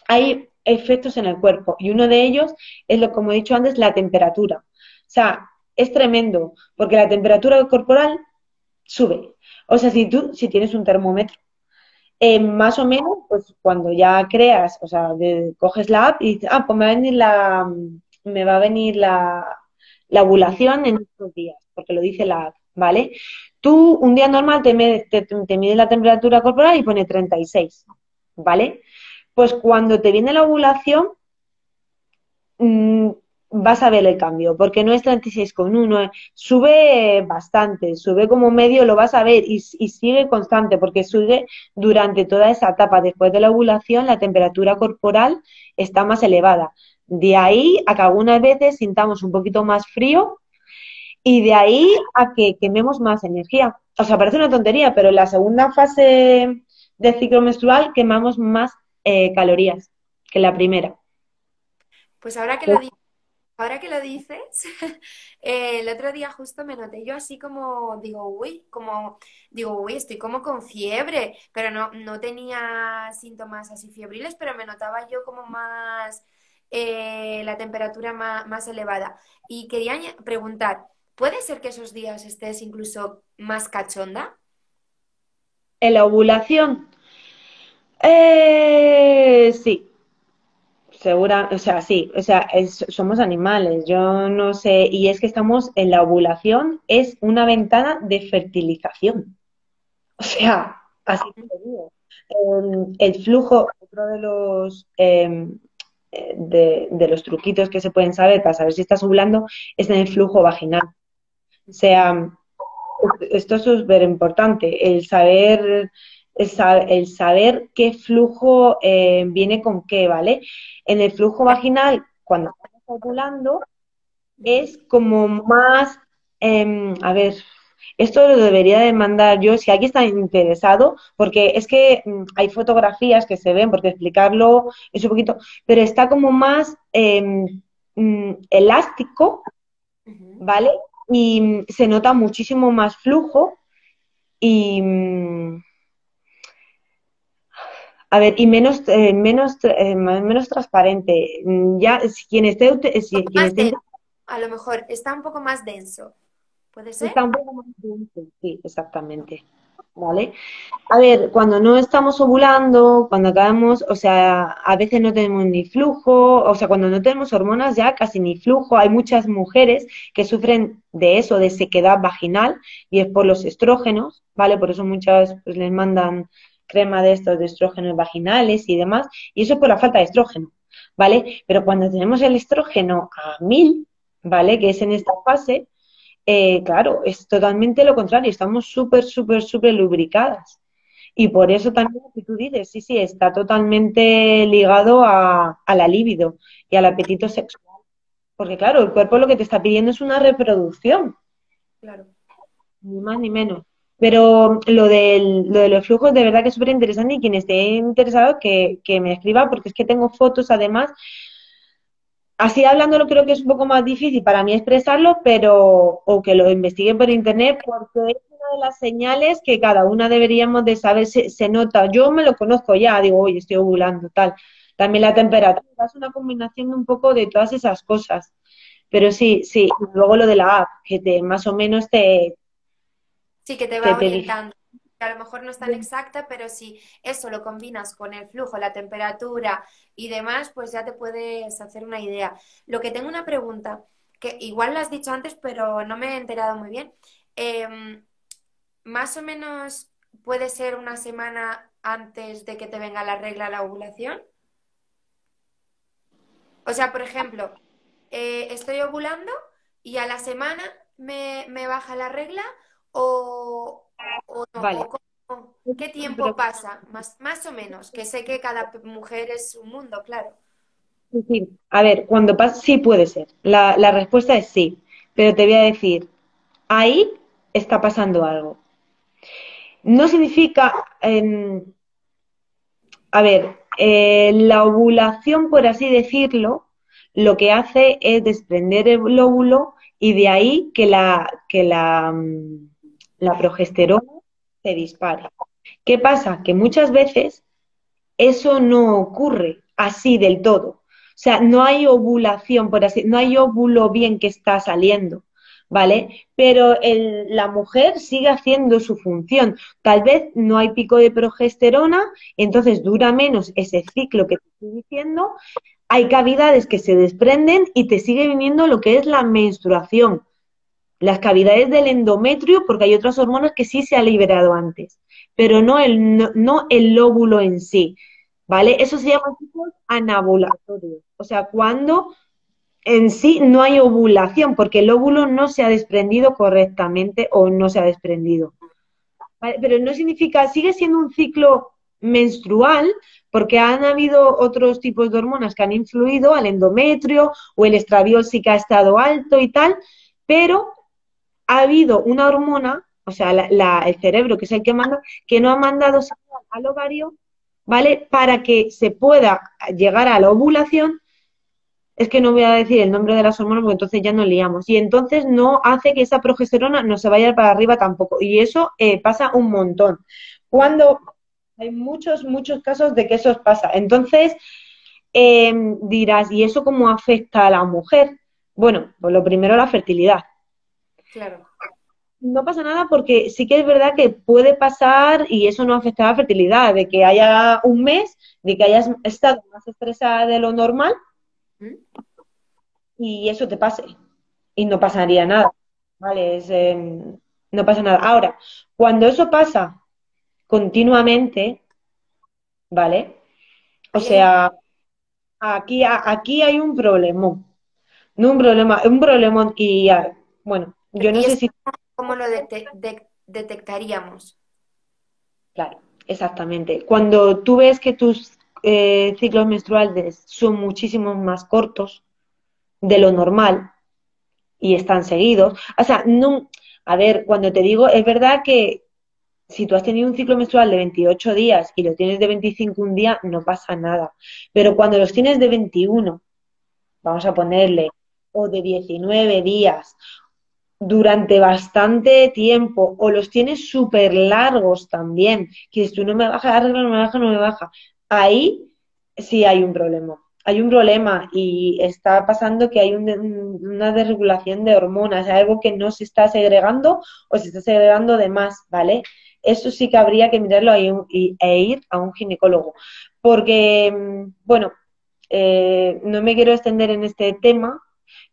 hay efectos en el cuerpo y uno de ellos es lo como he dicho antes, la temperatura. O sea, es tremendo porque la temperatura corporal sube. O sea, si tú, si tienes un termómetro eh, más o menos, pues cuando ya creas, o sea, coges la app y dices, ah, pues me va a venir la, me va a venir la, la ovulación en estos días, porque lo dice la app, ¿vale? Tú un día normal te, te, mides la temperatura corporal y pone 36, ¿vale? Pues cuando te viene la ovulación, mmm, vas a ver el cambio, porque no es 36,1, sube bastante, sube como medio, lo vas a ver y, sigue constante, porque sube durante toda esa etapa. Después de la ovulación, la temperatura corporal está más elevada. De ahí a que algunas veces sintamos un poquito más frío y de ahí a que quememos más energía. O sea, parece una tontería, pero en la segunda fase del ciclo menstrual quemamos más eh, calorías que la primera. Pues ahora que lo digo Ahora que lo dices, eh, el otro día justo me noté yo así como, digo, uy, como, digo, uy, estoy como con fiebre, pero no, no tenía síntomas así febriles, pero me notaba yo como más, eh, la temperatura más, más elevada. Y quería preguntar, ¿puede ser que esos días estés incluso más cachonda? ¿En la ovulación? Eh, sí, segura, o sea, sí, o sea, somos animales, yo no sé, y es que estamos en la ovulación, es una ventana de fertilización. O sea, así te digo. El, flujo, otro de los em, de, de, los truquitos que se pueden saber para saber si estás ovulando, es en el flujo vaginal. O sea, esto es súper importante, el saber, el, saber qué flujo eh, viene con qué, ¿vale? En el flujo vaginal, cuando estamos ovulando, es como más, em, a ver, esto lo debería de mandar yo, si alguien está interesado, porque es que mm, hay fotografías que se ven, porque explicarlo es un poquito, pero está como más em, mm, elástico, ¿vale? y se nota muchísimo más flujo y mm, a ver y menos eh, menos eh, menos transparente. Ya si quien esté, si, a lo mejor está un poco más denso. Puede ser está un poco más denso sí exactamente. ¿vale? A ver, cuando no estamos ovulando, cuando acabamos, o sea, a veces no tenemos ni flujo, o sea, cuando no tenemos hormonas ya casi ni flujo, hay muchas mujeres que sufren de eso, de sequedad vaginal, y es por los estrógenos, ¿vale? Por eso muchas pues, les mandan crema de estos de estrógenos vaginales y demás, y eso es por la falta de estrógeno, ¿vale? Pero cuando tenemos el estrógeno a mil, ¿vale? Que es en esta fase, eh, claro, es totalmente lo contrario, estamos súper, súper, súper lubricadas. Y por eso también lo que tú dices, sí, sí, está totalmente ligado a, la libido y al apetito sexual. Porque claro, el cuerpo lo que te está pidiendo es una reproducción. Claro. Ni más ni menos. Pero lo, del, lo de los flujos de verdad que es súper interesante y quien esté interesado que, que me escriba porque es que tengo fotos además así hablándolo creo que es un poco más difícil para mí expresarlo, pero o que lo investigue por internet porque es una de las señales que cada una deberíamos de saber, se, se nota, yo me lo conozco ya, digo, oye, estoy ovulando, tal. También la temperatura, es una combinación un poco de todas esas cosas. Pero sí, sí, luego lo de la app, que te más o menos te... Sí, que te va orientando a lo mejor no es tan exacta, pero si eso lo combinas con el flujo, la temperatura y demás, pues ya te puedes hacer una idea. Lo que tengo una pregunta, que igual lo has dicho antes, pero no me he enterado muy bien. Em, más o menos puede ser una semana antes de que te venga la regla la ovulación. O sea, por ejemplo, eh, estoy ovulando y a la semana me, me baja la regla o, vale. ¿Qué tiempo pasa? Más, más o menos, que sé que cada mujer es un mundo, claro. Sí, A ver, cuando pasa, sí puede ser. La, la respuesta es sí, pero te voy a decir, ahí está pasando algo. No significa, a ver, eh, la ovulación, por así decirlo, lo que hace es desprender el óvulo y de ahí que la, que la, mm, la progesterona se dispare. ¿Qué pasa? Que muchas veces eso no ocurre así del todo. O sea, no hay ovulación, por así, no hay óvulo bien que está saliendo, ¿vale? Pero la mujer sigue haciendo su función. Tal vez no hay pico de progesterona, entonces dura menos ese ciclo que te estoy diciendo. Hay cavidades que se desprenden y te sigue viniendo lo que es la menstruación las cavidades del endometrio, porque hay otras hormonas que sí se ha liberado antes, pero no el, no, el lóbulo en sí, ¿vale? Eso se llama anabulatorio, o sea, cuando en sí no hay ovulación, porque el óvulo no se ha desprendido correctamente o no se ha desprendido. Pero no significa, sigue siendo un ciclo menstrual, porque han habido otros tipos de hormonas que han influido al endometrio o el estradiol sí que ha estado alto y tal, pero ha habido una hormona, o sea, el cerebro, que es el que manda, que no ha mandado señal al ovario, ¿vale? Para que se pueda llegar a la ovulación. Es que no voy a decir el nombre de las hormonas porque entonces ya nos liamos. Y entonces no hace que esa progesterona no se vaya para arriba tampoco. Y eso eh, pasa un montón. Cuando hay muchos, muchos casos de que eso pasa. Entonces, em, dirás, ¿y eso cómo afecta a la mujer? Bueno, pues lo primero la fertilidad. Claro. no pasa nada porque sí que es verdad que puede pasar y eso no afecta a la fertilidad, de que haya un mes, de que hayas estado más estresada de lo normal ¿Mm? y eso te pase y no pasaría nada, ¿vale? Em, no pasa nada. Ahora, cuando eso pasa continuamente, ¿vale? O sea, aquí, aquí hay un problema, no un problema, un problema y bueno, yo no sé si... ¿Cómo lo detectaríamos? Claro, exactamente. Cuando tú ves que tus eh, ciclos menstruales son muchísimo más cortos de lo normal y están seguidos, o sea, no, a ver, cuando te digo, es verdad que si tú has tenido un ciclo menstrual de 28 días y lo tienes de 25 un día, no pasa nada. Pero cuando los tienes de 21, vamos a ponerle, o de 19 días, durante bastante tiempo o los tienes súper largos también, que si tú no me baja la regla, no me baja, no me baja, ahí sí hay un problema. Hay un problema y está pasando que hay una desregulación de hormonas, algo que no se está segregando o se está segregando de más, ¿vale? Eso sí que habría que mirarlo e ir a un ginecólogo. Porque, mm, bueno, eh, no me quiero extender en este tema,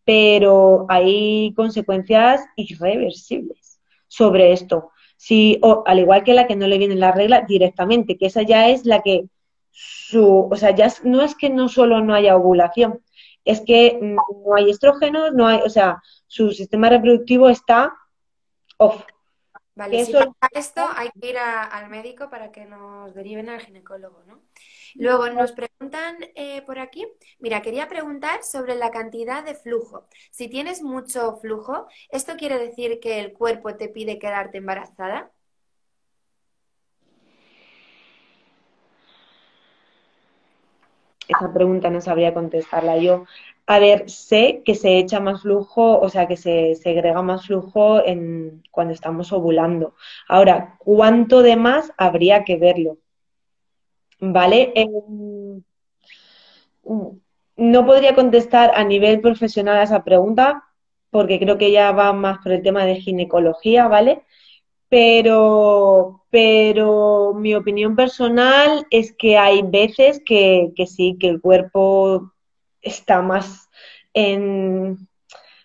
pero hay consecuencias irreversibles sobre esto. Si, o, al igual que la que no le viene la regla directamente, que esa ya es la que su, o sea, ya no es que no solo no haya ovulación, es que no hay estrógenos, no hay, o sea, su sistema reproductivo está off. Vale, si pasa esto hay que ir al médico para que nos deriven al ginecólogo, ¿no? Luego nos preguntan eh, por aquí, mira, quería preguntar sobre la cantidad de flujo. Si tienes mucho flujo, ¿esto quiere decir que el cuerpo te pide quedarte embarazada? Esa pregunta no sabría contestarla yo. A ver, sé que se echa más flujo, o sea, que se segrega más flujo en, cuando estamos ovulando. Ahora, ¿cuánto de más habría que verlo? ¿Vale? Em, no podría contestar a nivel profesional a esa pregunta porque creo que ya va más por el tema de ginecología, ¿vale? Pero, pero mi opinión personal es que hay veces que, que sí, que el cuerpo está más en,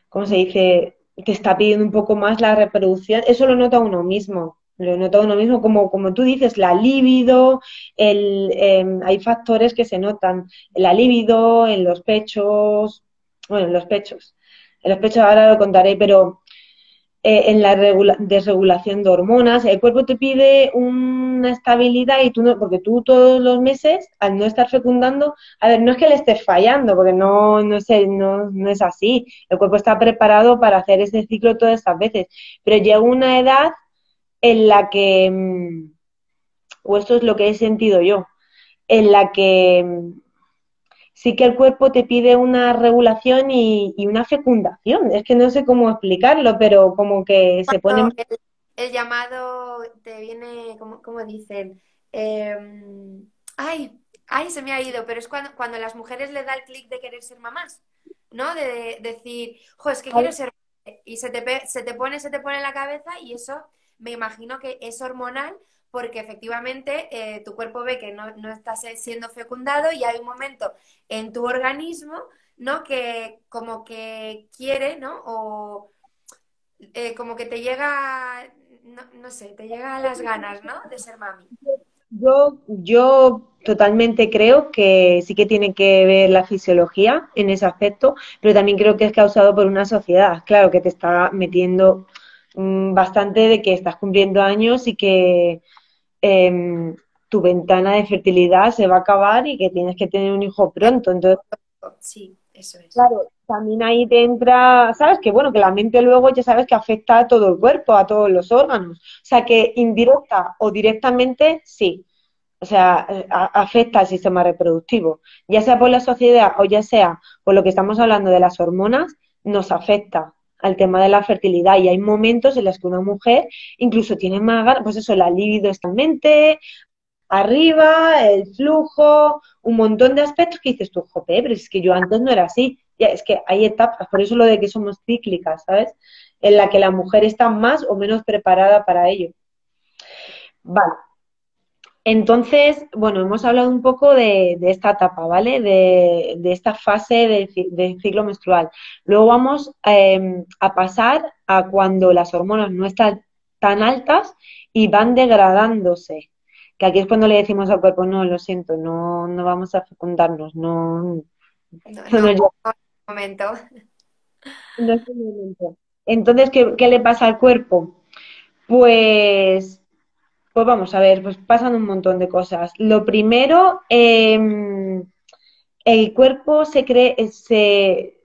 ¿cómo se dice? Te está pidiendo un poco más la reproducción. Eso lo nota uno mismo lo noto uno mismo, como, como tú dices, la libido, el, em, hay factores que se notan, la libido, en los pechos, bueno, en los pechos, en los pechos ahora lo contaré, pero eh, en la desregulación de hormonas, el cuerpo te pide una estabilidad y tú no, porque tú todos los meses, al no estar fecundando, a ver, no es que le estés fallando, porque no, no, sé, no, no es así, el cuerpo está preparado para hacer ese ciclo todas estas veces, pero llega una edad en la que, mm, o esto es lo que he sentido yo, en la que mm, sí que el cuerpo te pide una regulación y, una fecundación. Es que no sé cómo explicarlo, pero como que se pone... El, llamado te viene, como, como dicen, em, ay, ay, se me ha ido, pero es cuando, cuando las mujeres le da el clic de querer ser mamás, ¿no? De, decir, jo, es que quiero ser... Y se te, se te pone, se te pone en la cabeza y eso me imagino que es hormonal porque efectivamente eh, tu cuerpo ve que no, no estás siendo fecundado y hay un momento en tu organismo, ¿no? Que como que quiere, ¿no? O eh, como que te llega, no, sé, te llega a las ganas, ¿no? De ser mami. Yo, yo totalmente creo que sí que tiene que ver la fisiología en ese aspecto, pero también creo que es causado por una sociedad, claro, que te está metiendo Mm, bastante de que estás cumpliendo años y que em, tu ventana de fertilidad se va a acabar y que tienes que tener un hijo pronto. Entonces, sí, eso es. Claro, también ahí te entra, sabes que bueno, que la mente luego ya sabes que afecta a todo el cuerpo, a todos los órganos. O sea que indirecta o directamente, sí. O sea, afecta al sistema reproductivo. Ya sea por la sociedad o ya sea por lo que estamos hablando de las hormonas, nos afecta al tema de la fertilidad y hay momentos en los que una mujer incluso tiene más pues eso, la libido está en mente, arriba, el flujo, un montón de aspectos que dices tú, jope, pero es que yo antes no era así. Ya, es que hay etapas, por eso lo de que somos cíclicas, ¿sabes? en la que la mujer está más o menos preparada para ello. Vale. Entonces, bueno, hemos hablado un poco de, esta etapa, ¿vale? De, esta fase del ciclo menstrual. Luego vamos em, a pasar a cuando las hormonas no están tan altas y van degradándose. Que aquí es cuando le decimos al cuerpo, no, lo siento, no, no vamos a fecundarnos, no. No, no, no, no momento. No es momento. Entonces, ¿qué, ¿qué le pasa al cuerpo? Pues pues vamos a ver, pues pasan un montón de cosas. Lo primero, em, el cuerpo se cree, se,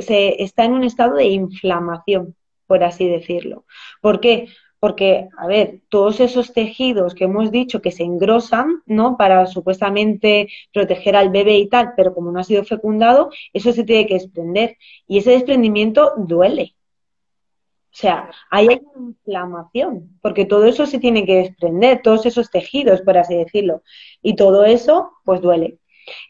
se está en un estado de inflamación, por así decirlo. ¿Por qué? Porque, a ver, todos esos tejidos que hemos dicho que se engrosan, ¿no? Para supuestamente proteger al bebé y tal, pero como no ha sido fecundado, eso se tiene que desprender. Y ese desprendimiento duele. O sea, ahí hay una inflamación, porque todo eso se tiene que desprender, todos esos tejidos, por así decirlo, y todo eso, pues duele.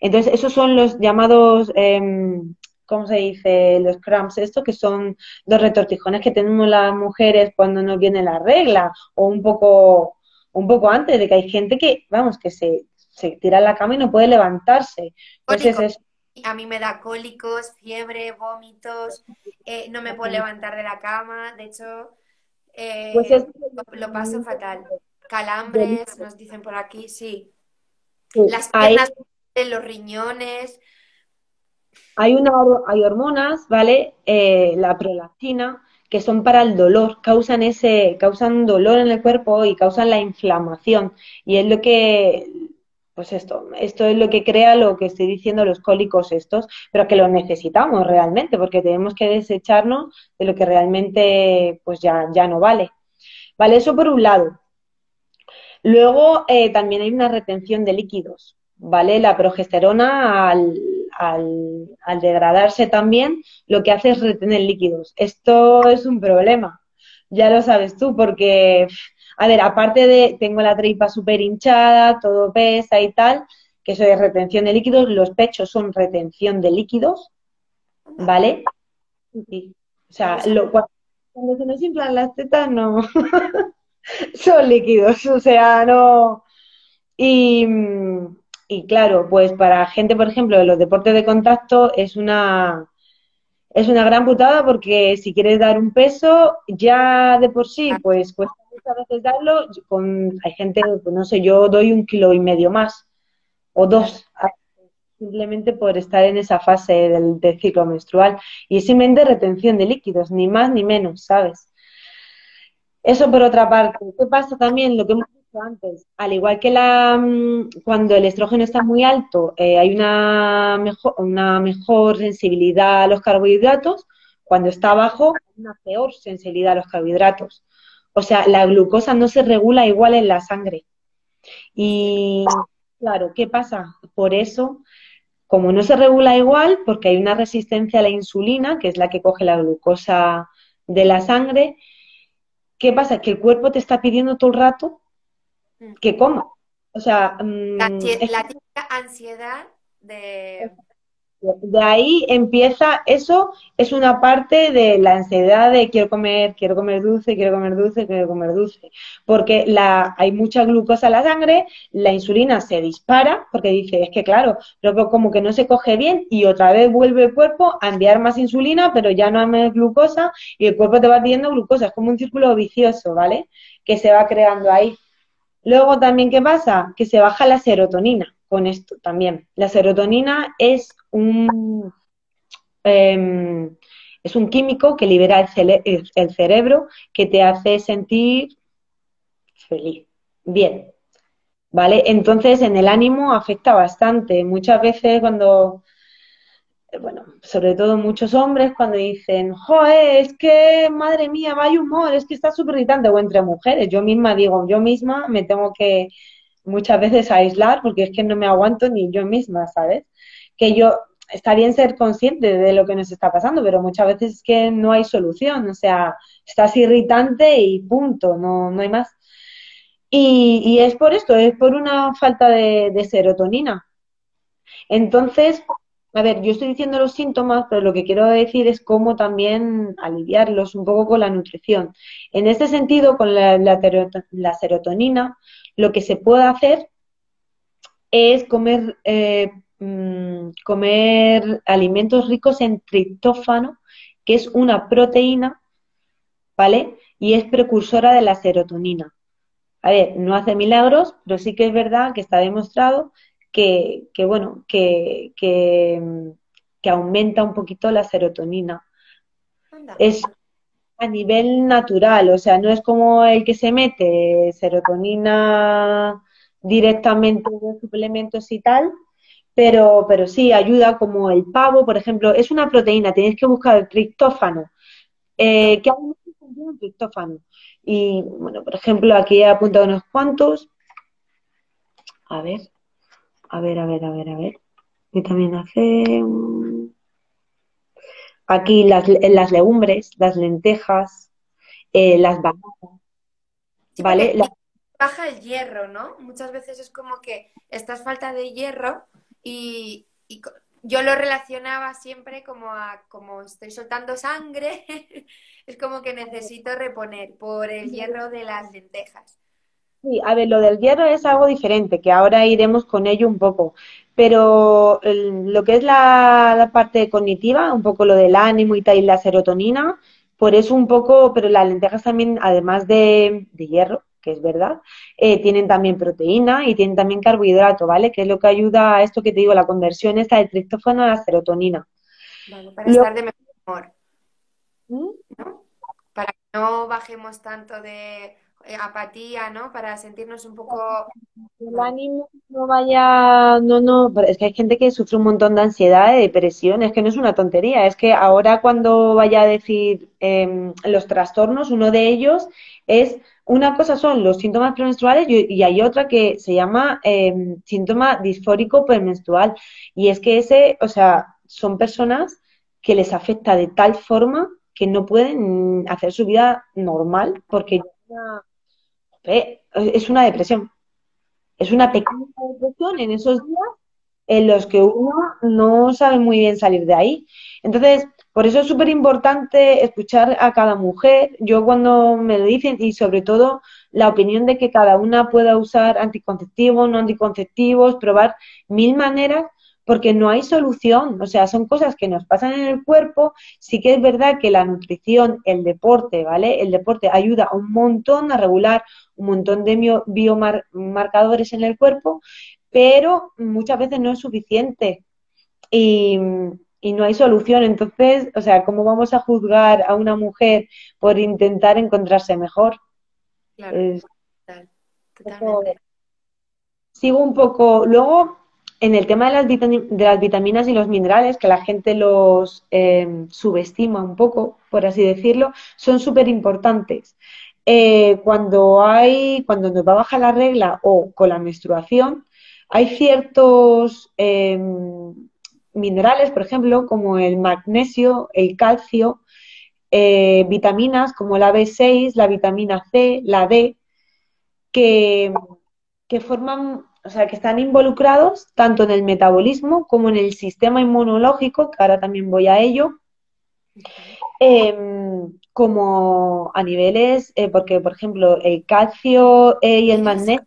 Entonces, esos son los llamados, em, ¿cómo se dice? Los cramps, esto que son los retortijones que tenemos las mujeres cuando nos viene la regla, o un poco, un poco antes, de que hay gente que, vamos, que se, se tira en la cama y no puede levantarse. Entonces, es, a mí me da cólicos, fiebre, vómitos, eh, no me puedo levantar de la cama, de hecho, eh, pues lo, paso fatal. Calambres, nos dicen por aquí, sí. Las piernas, los riñones. Hay, una, hay hormonas, ¿vale? Eh, la prolactina, que son para el dolor, causan ese, causan dolor en el cuerpo y causan la inflamación. Y es lo que pues esto, esto es lo que crea lo que estoy diciendo los cólicos estos, pero que lo necesitamos realmente, porque tenemos que desecharnos de lo que realmente pues ya, ya no vale. Vale, eso por un lado. Luego eh, también hay una retención de líquidos, ¿vale? La progesterona al, al, al degradarse también lo que hace es retener líquidos. Esto es un problema, ya lo sabes tú, porque a ver, aparte de, tengo la tripa súper hinchada, todo pesa y tal, que eso es retención de líquidos, los pechos son retención de líquidos, ¿vale? O sea, cuando, se nos inflan las tetas, no, son líquidos, o sea, no. Y, y claro, pues para gente, por ejemplo, de los deportes de contacto es una, es una gran putada porque si quieres dar un peso, ya de por sí, pues cuesta a veces darlo, con, hay gente, no sé, yo doy un kilo y medio más o dos, simplemente por estar en esa fase del, ciclo menstrual. Y simplemente retención de líquidos, ni más ni menos, ¿sabes? Eso por otra parte. ¿Qué pasa también? Lo que hemos dicho antes, al igual que la mm, cuando el estrógeno está muy alto, eh, hay una mejor, una mejor sensibilidad a los carbohidratos, cuando está bajo, hay una peor sensibilidad a los carbohidratos. O sea, la glucosa no se regula igual en la sangre. Y claro, ¿qué pasa? Por eso, como no se regula igual, porque hay una resistencia a la insulina, que es la que coge la glucosa de la sangre, ¿qué pasa? Que el cuerpo te está pidiendo todo el rato que coma. O sea, mm, la, la ansiedad de de ahí empieza, eso es una parte de la ansiedad de quiero comer, quiero comer dulce, quiero comer dulce, quiero comer dulce. Porque la, hay mucha glucosa en la sangre, la insulina se dispara, porque dice, es que claro, pero como que no se coge bien y otra vez vuelve el cuerpo a enviar más insulina, pero ya no hay más glucosa y el cuerpo te va pidiendo glucosa. Es como un círculo vicioso, ¿vale? Que se va creando ahí. Luego también, ¿qué pasa? Que se baja la serotonina con esto también. La serotonina es un, em, es un químico que libera el, el, cerebro que te hace sentir feliz, bien. ¿Vale? Entonces, en el ánimo afecta bastante. Muchas veces cuando, bueno, sobre todo muchos hombres cuando dicen, joder, es que, madre mía, vaya humor, es que está súper irritante, o entre mujeres, yo misma digo, yo misma me tengo que muchas veces aislar porque es que no me aguanto ni yo misma, ¿sabes? Que yo, está bien ser consciente de lo que nos está pasando, pero muchas veces es que no hay solución, o sea, estás irritante y punto, no, no hay más. Y, y es por esto, es por una falta de, serotonina. Entonces, a ver, yo estoy diciendo los síntomas, pero lo que quiero decir es cómo también aliviarlos un poco con la nutrición. En este sentido, con la, la, serotonina, lo que se puede hacer es comer, eh, mm, comer alimentos ricos en triptófano, que es una proteína, ¿vale? Y es precursora de la serotonina. A ver, no hace milagros, pero sí que es verdad que está demostrado que, bueno, que, que, aumenta un poquito la serotonina. Es a nivel natural, o sea, no es como el que se mete serotonina directamente de suplementos y tal, pero, pero sí ayuda como el pavo, por ejemplo, es una proteína, tienes que buscar el triptófano. Eh, ¿Qué el triptófano? Y bueno, por ejemplo, aquí he apuntado unos cuantos. A ver. A ver, a ver, a ver, a ver. Vitamina C. Aquí las, las legumbres, las lentejas, eh, las bananas. ¿Vale? Baja el hierro, ¿no? Muchas veces es como que estás falta de hierro y, yo lo relacionaba siempre como a como estoy soltando sangre, es como que necesito reponer por el hierro de las lentejas. Sí, a ver, lo del hierro es algo diferente, que ahora iremos con ello un poco. Pero lo que es la, parte cognitiva, un poco lo del ánimo y tal, y la serotonina, por eso un poco, pero las lentejas también, además de, hierro, que es verdad, eh, tienen también proteína y tienen también carbohidrato, ¿vale? Que es lo que ayuda a esto que te digo, la conversión esta del triptófano a la serotonina. para estar de mejor ¿Mm? Para que no bajemos tanto de eh, apatía, ¿no? Para sentirnos un poco... El ánimo no vaya, no, no, es que hay gente que sufre un montón de ansiedad, de depresión, es que no es una tontería, es que ahora cuando vaya a decir em, los trastornos, uno de ellos es, una cosa son los síntomas premenstruales y, hay otra que se llama em, síntoma disfórico premenstrual, y es que ese, o sea, son personas que les afecta de tal forma que no pueden hacer su vida normal porque es una depresión. Es una pequeña depresión en esos días en los que uno no sabe muy bien salir de ahí. Entonces, por eso es súper importante escuchar a cada mujer. Yo cuando me lo dicen y sobre todo la opinión de que cada una pueda usar anticonceptivos, no anticonceptivos, probar mil maneras porque no hay solución, o sea, son cosas que nos pasan en el cuerpo, sí que es verdad que la nutrición, el deporte, ¿vale? El deporte ayuda un montón a regular un montón de biomarcadores en el cuerpo, pero muchas veces no es suficiente y, no hay solución. Entonces, o sea, ¿cómo vamos a juzgar a una mujer por intentar encontrarse mejor? Claro, totalmente. Sigo un poco, luego en el tema de las, de las, vitaminas y los minerales, que la gente los em, subestima un poco, por así decirlo, son súper importantes. Eh, cuando hay, cuando nos va a bajar la regla o con la menstruación, hay ciertos em, minerales, por ejemplo, como el magnesio, el calcio, eh, vitaminas como la B6, la vitamina C, la D, que, que forman o sea, que están involucrados tanto en el metabolismo como en el sistema inmunológico, que ahora también voy a ello, em, como a niveles, eh, porque por ejemplo el calcio eh, y el magnesio...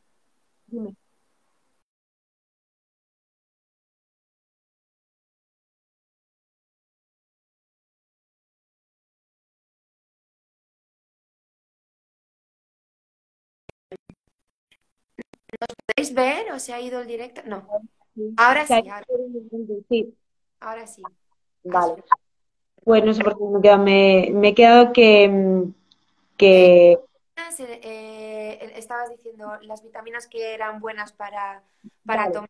¿Nos podéis ver o se ha ido el directo? No. Ahora sí. Ahora sí. Vale. Pues no sé por qué me, me, he quedado que, que... Eh, estabas diciendo las vitaminas que eran buenas para, para tomar.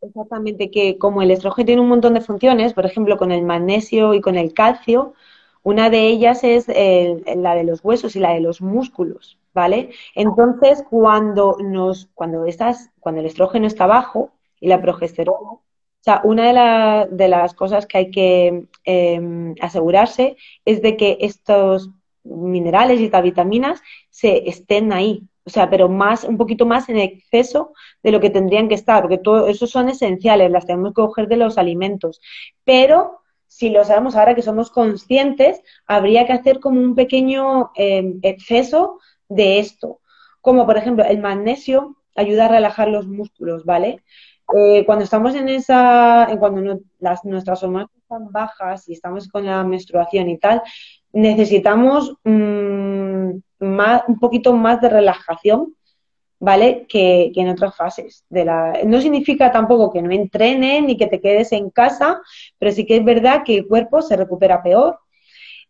Exactamente, que como el estrógeno tiene un montón de funciones, por ejemplo, con el magnesio y con el calcio, una de ellas es la de los huesos y la de los músculos. ¿vale? Entonces, cuando nos, cuando estás, cuando el estrógeno está bajo y la progesterona, o sea, una de, las cosas que hay que em, asegurarse es de que estos minerales y estas vitaminas se estén ahí, o sea, pero más, un poquito más en exceso de lo que tendrían que estar, porque todo eso son esenciales, las tenemos que coger de los alimentos. Pero si lo sabemos ahora que somos conscientes, habría que hacer como un pequeño em, exceso de esto. Como por ejemplo, el magnesio ayuda a relajar los músculos, ¿vale? Eh, cuando estamos en esa, cuando las, nuestras hormonas están bajas y estamos con la menstruación y tal, necesitamos mm, más, un poquito más de relajación, ¿vale? Que, en otras fases. De la... No significa tampoco que no entrenes ni que te quedes en casa, pero sí que es verdad que el cuerpo se recupera peor.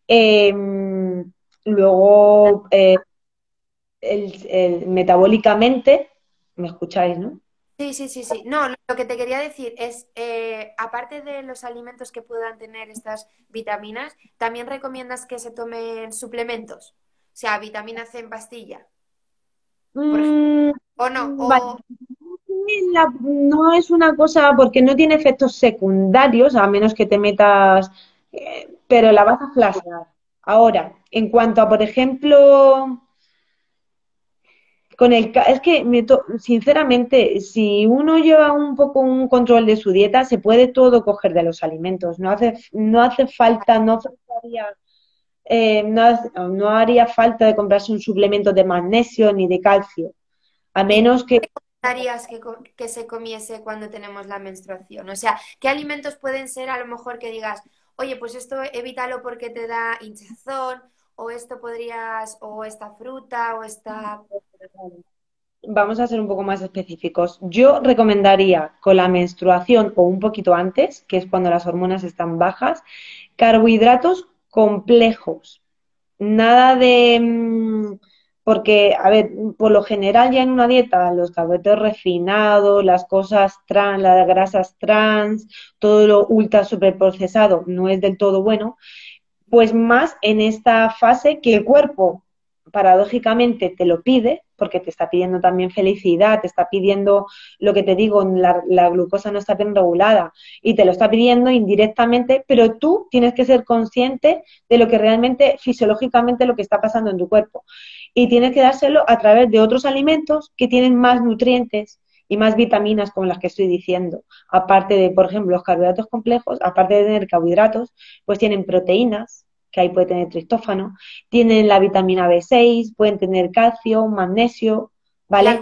Em, luego, eh, metabólicamente, me escucháis, ¿no? Sí, sí, sí, sí. No, lo que te quería decir es, eh, aparte de los alimentos que puedan tener estas vitaminas, ¿también recomiendas que se tomen suplementos? O sea, vitamina C en pastilla. Mm, ¿O no? no es una cosa porque no tiene efectos secundarios, a menos que te metas, eh, pero la vas a flashear. Ahora, en cuanto a, por ejemplo, con el es que sinceramente si uno lleva un poco un control de su dieta se puede todo coger de los alimentos no hace no hace falta no eh, no, haría falta de comprarse un suplemento de magnesio ni de calcio a menos que harías que, que se comiese cuando tenemos la menstruación o sea qué alimentos pueden ser a lo mejor que digas oye pues esto evítalo porque te da hinchazón o esto podrías, o esta fruta, o esta... Vamos a ser un poco más específicos. Yo recomendaría con la menstruación o un poquito antes, que es cuando las hormonas están bajas, carbohidratos complejos. Nada de... Mm, porque, a ver, por lo general ya en una dieta los carbohidratos refinados, las cosas trans, las grasas trans, todo lo ultra procesado no es del todo bueno pues más en esta fase que el cuerpo paradójicamente te lo pide, porque te está pidiendo también felicidad, te está pidiendo lo que te digo, la, glucosa no está bien regulada y te lo está pidiendo indirectamente, pero tú tienes que ser consciente de lo que realmente fisiológicamente lo que está pasando en tu cuerpo y tienes que dárselo a través de otros alimentos que tienen más nutrientes y más vitaminas como las que estoy diciendo. Aparte de, por ejemplo, los carbohidratos complejos, aparte de tener carbohidratos, pues tienen proteínas, que ahí puede tener tristófano, tienen la vitamina B6, pueden tener calcio, magnesio, ¿vale?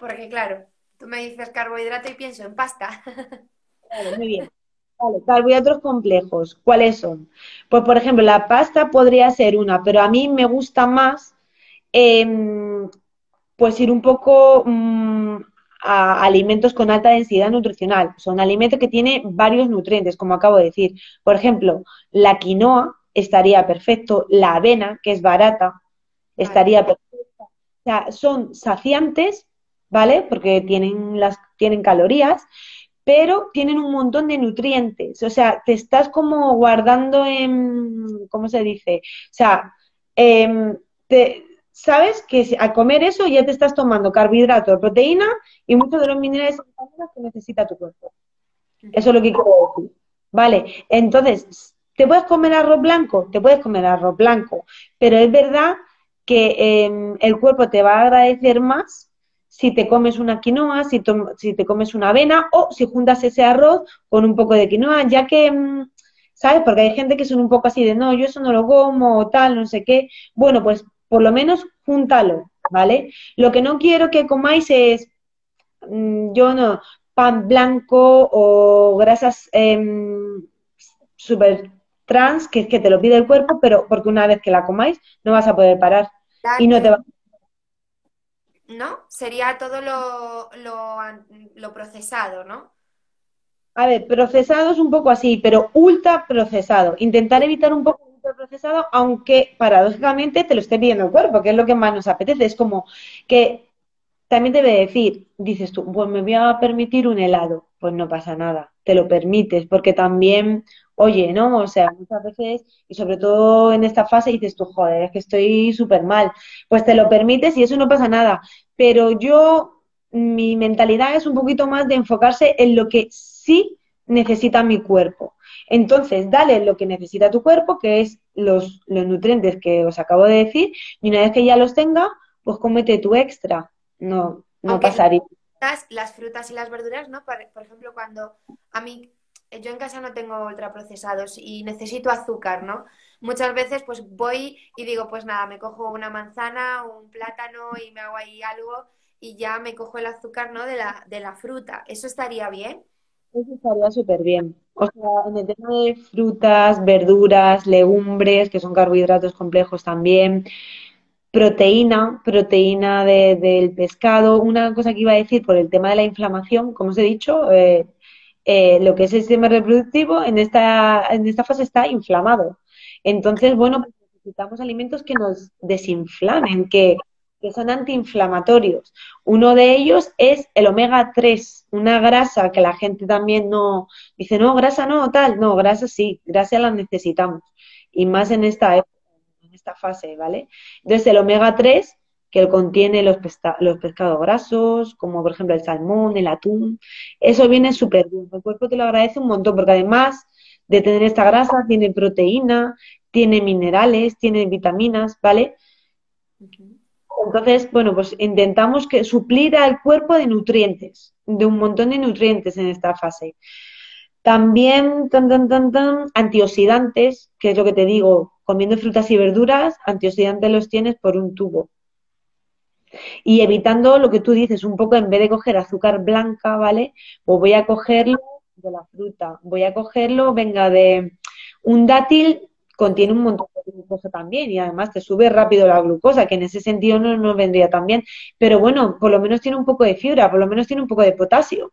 Porque claro, tú me dices carbohidrato y pienso en pasta. Claro, muy bien. Vale, carbohidratos complejos, ¿cuáles son? Pues, por ejemplo, la pasta podría ser una, pero a mí me gusta más, em, pues, ir un poco mm, a alimentos con alta densidad nutricional. Son alimentos que tienen varios nutrientes, como acabo de decir. Por ejemplo, la quinoa estaría perfecto, la avena, que es barata, estaría perfecta. O sea, son saciantes, ¿vale? Porque tienen, las, tienen calorías, pero tienen un montón de nutrientes. O sea, te estás como guardando en, ¿cómo se dice? O sea, em, te, sabes que al comer eso ya te estás tomando carbohidratos, proteína y muchos de los minerales que necesita tu cuerpo. Eso es lo que quiero decir. Vale, entonces, ¿te puedes comer arroz blanco? Te puedes comer arroz blanco, pero es verdad que em, el cuerpo te va a agradecer más si te comes una quinoa, si, te comes una avena o si juntas ese arroz con un poco de quinoa, ya que, em, ¿sabes? Porque hay gente que son un poco así de, no, yo eso no lo como o tal, no sé qué. Bueno, pues por lo menos júntalo, ¿vale? Lo que no quiero que comáis es, mm, yo no, pan blanco o grasas eh, super trans, que es que te lo pide el cuerpo, pero porque una vez que la comáis no vas a poder parar y no te va ¿No? Sería todo lo, lo procesado, ¿no? A ver, procesado es un poco así, pero ultra procesado. Intentar evitar un poco procesado, aunque paradójicamente te lo esté pidiendo el cuerpo, que es lo que más nos apetece. Es como que también debe decir, dices tú, pues me voy a permitir un helado, pues no pasa nada, te lo permites, porque también, oye, ¿no? O sea, muchas veces, y sobre todo en esta fase, dices tú, joder, es que estoy súper mal, pues te lo permites y eso no pasa nada. Pero yo, mi mentalidad es un poquito más de enfocarse en lo que sí necesita mi cuerpo. Entonces, dale lo que necesita tu cuerpo, que es los, los nutrientes que os acabo de decir, y una vez que ya los tenga, pues cómete tu extra. No, no pasaría. Las, las, frutas y las verduras, ¿no? Por, por ejemplo, cuando a mí, yo en casa no tengo ultraprocesados y necesito azúcar, ¿no? Muchas veces pues voy y digo, pues nada, me cojo una manzana, un plátano y me hago ahí algo y ya me cojo el azúcar, ¿no? De la, de la fruta. ¿Eso estaría bien? Eso estaría súper bien. O sea, en el tema de frutas, verduras, legumbres, que son carbohidratos complejos también, proteína, proteína del pescado. Una cosa que iba a decir por el tema de la inflamación, como os he dicho, eh, eh, lo que es el sistema reproductivo en esta, en esta fase está inflamado. Entonces, bueno, pues necesitamos alimentos que nos desinflamen, que, que son antiinflamatorios. Uno de ellos es el omega 3, una grasa que la gente también no dice, no, grasa no, tal, no, grasa sí, grasa la necesitamos. Y más en esta en esta fase, ¿vale? Entonces, el omega 3 que contiene los, los pescados grasos, como por ejemplo el salmón, el atún, eso viene súper bien. El cuerpo te lo agradece un montón, porque además de tener esta grasa, tiene proteína, tiene minerales, tiene vitaminas, ¿vale? Entonces, bueno, pues intentamos que suplir al cuerpo de nutrientes, de un montón de nutrientes en esta fase. También tan, tan, tan, tan, antioxidantes, que es lo que te digo, comiendo frutas y verduras, antioxidantes los tienes por un tubo. Y evitando lo que tú dices, un poco en vez de coger azúcar blanca, ¿vale? Pues voy a cogerlo de la fruta, voy a cogerlo, venga, de un dátil contiene un montón de glucosa también y además te sube rápido la glucosa, que en ese sentido no vendría tan bien. Pero bueno, por lo menos tiene un poco de fibra, por lo menos tiene un poco de potasio.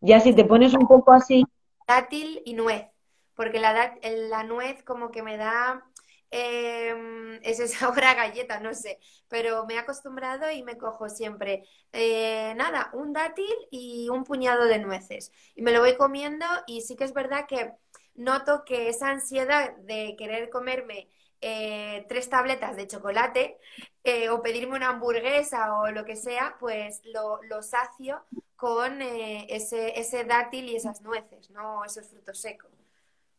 Ya si te pones un poco así. Dátil y nuez, porque la, la nuez como que me da eh, ese sabor a galleta, no sé, pero me he acostumbrado y me cojo siempre, eh, nada, un dátil y un puñado de nueces. Y me lo voy comiendo y sí que es verdad que noto que esa ansiedad de querer comerme eh, tres tabletas de chocolate eh, o pedirme una hamburguesa o lo que sea, pues lo, sacio con ese, ese dátil y esas nueces, no esos frutos secos.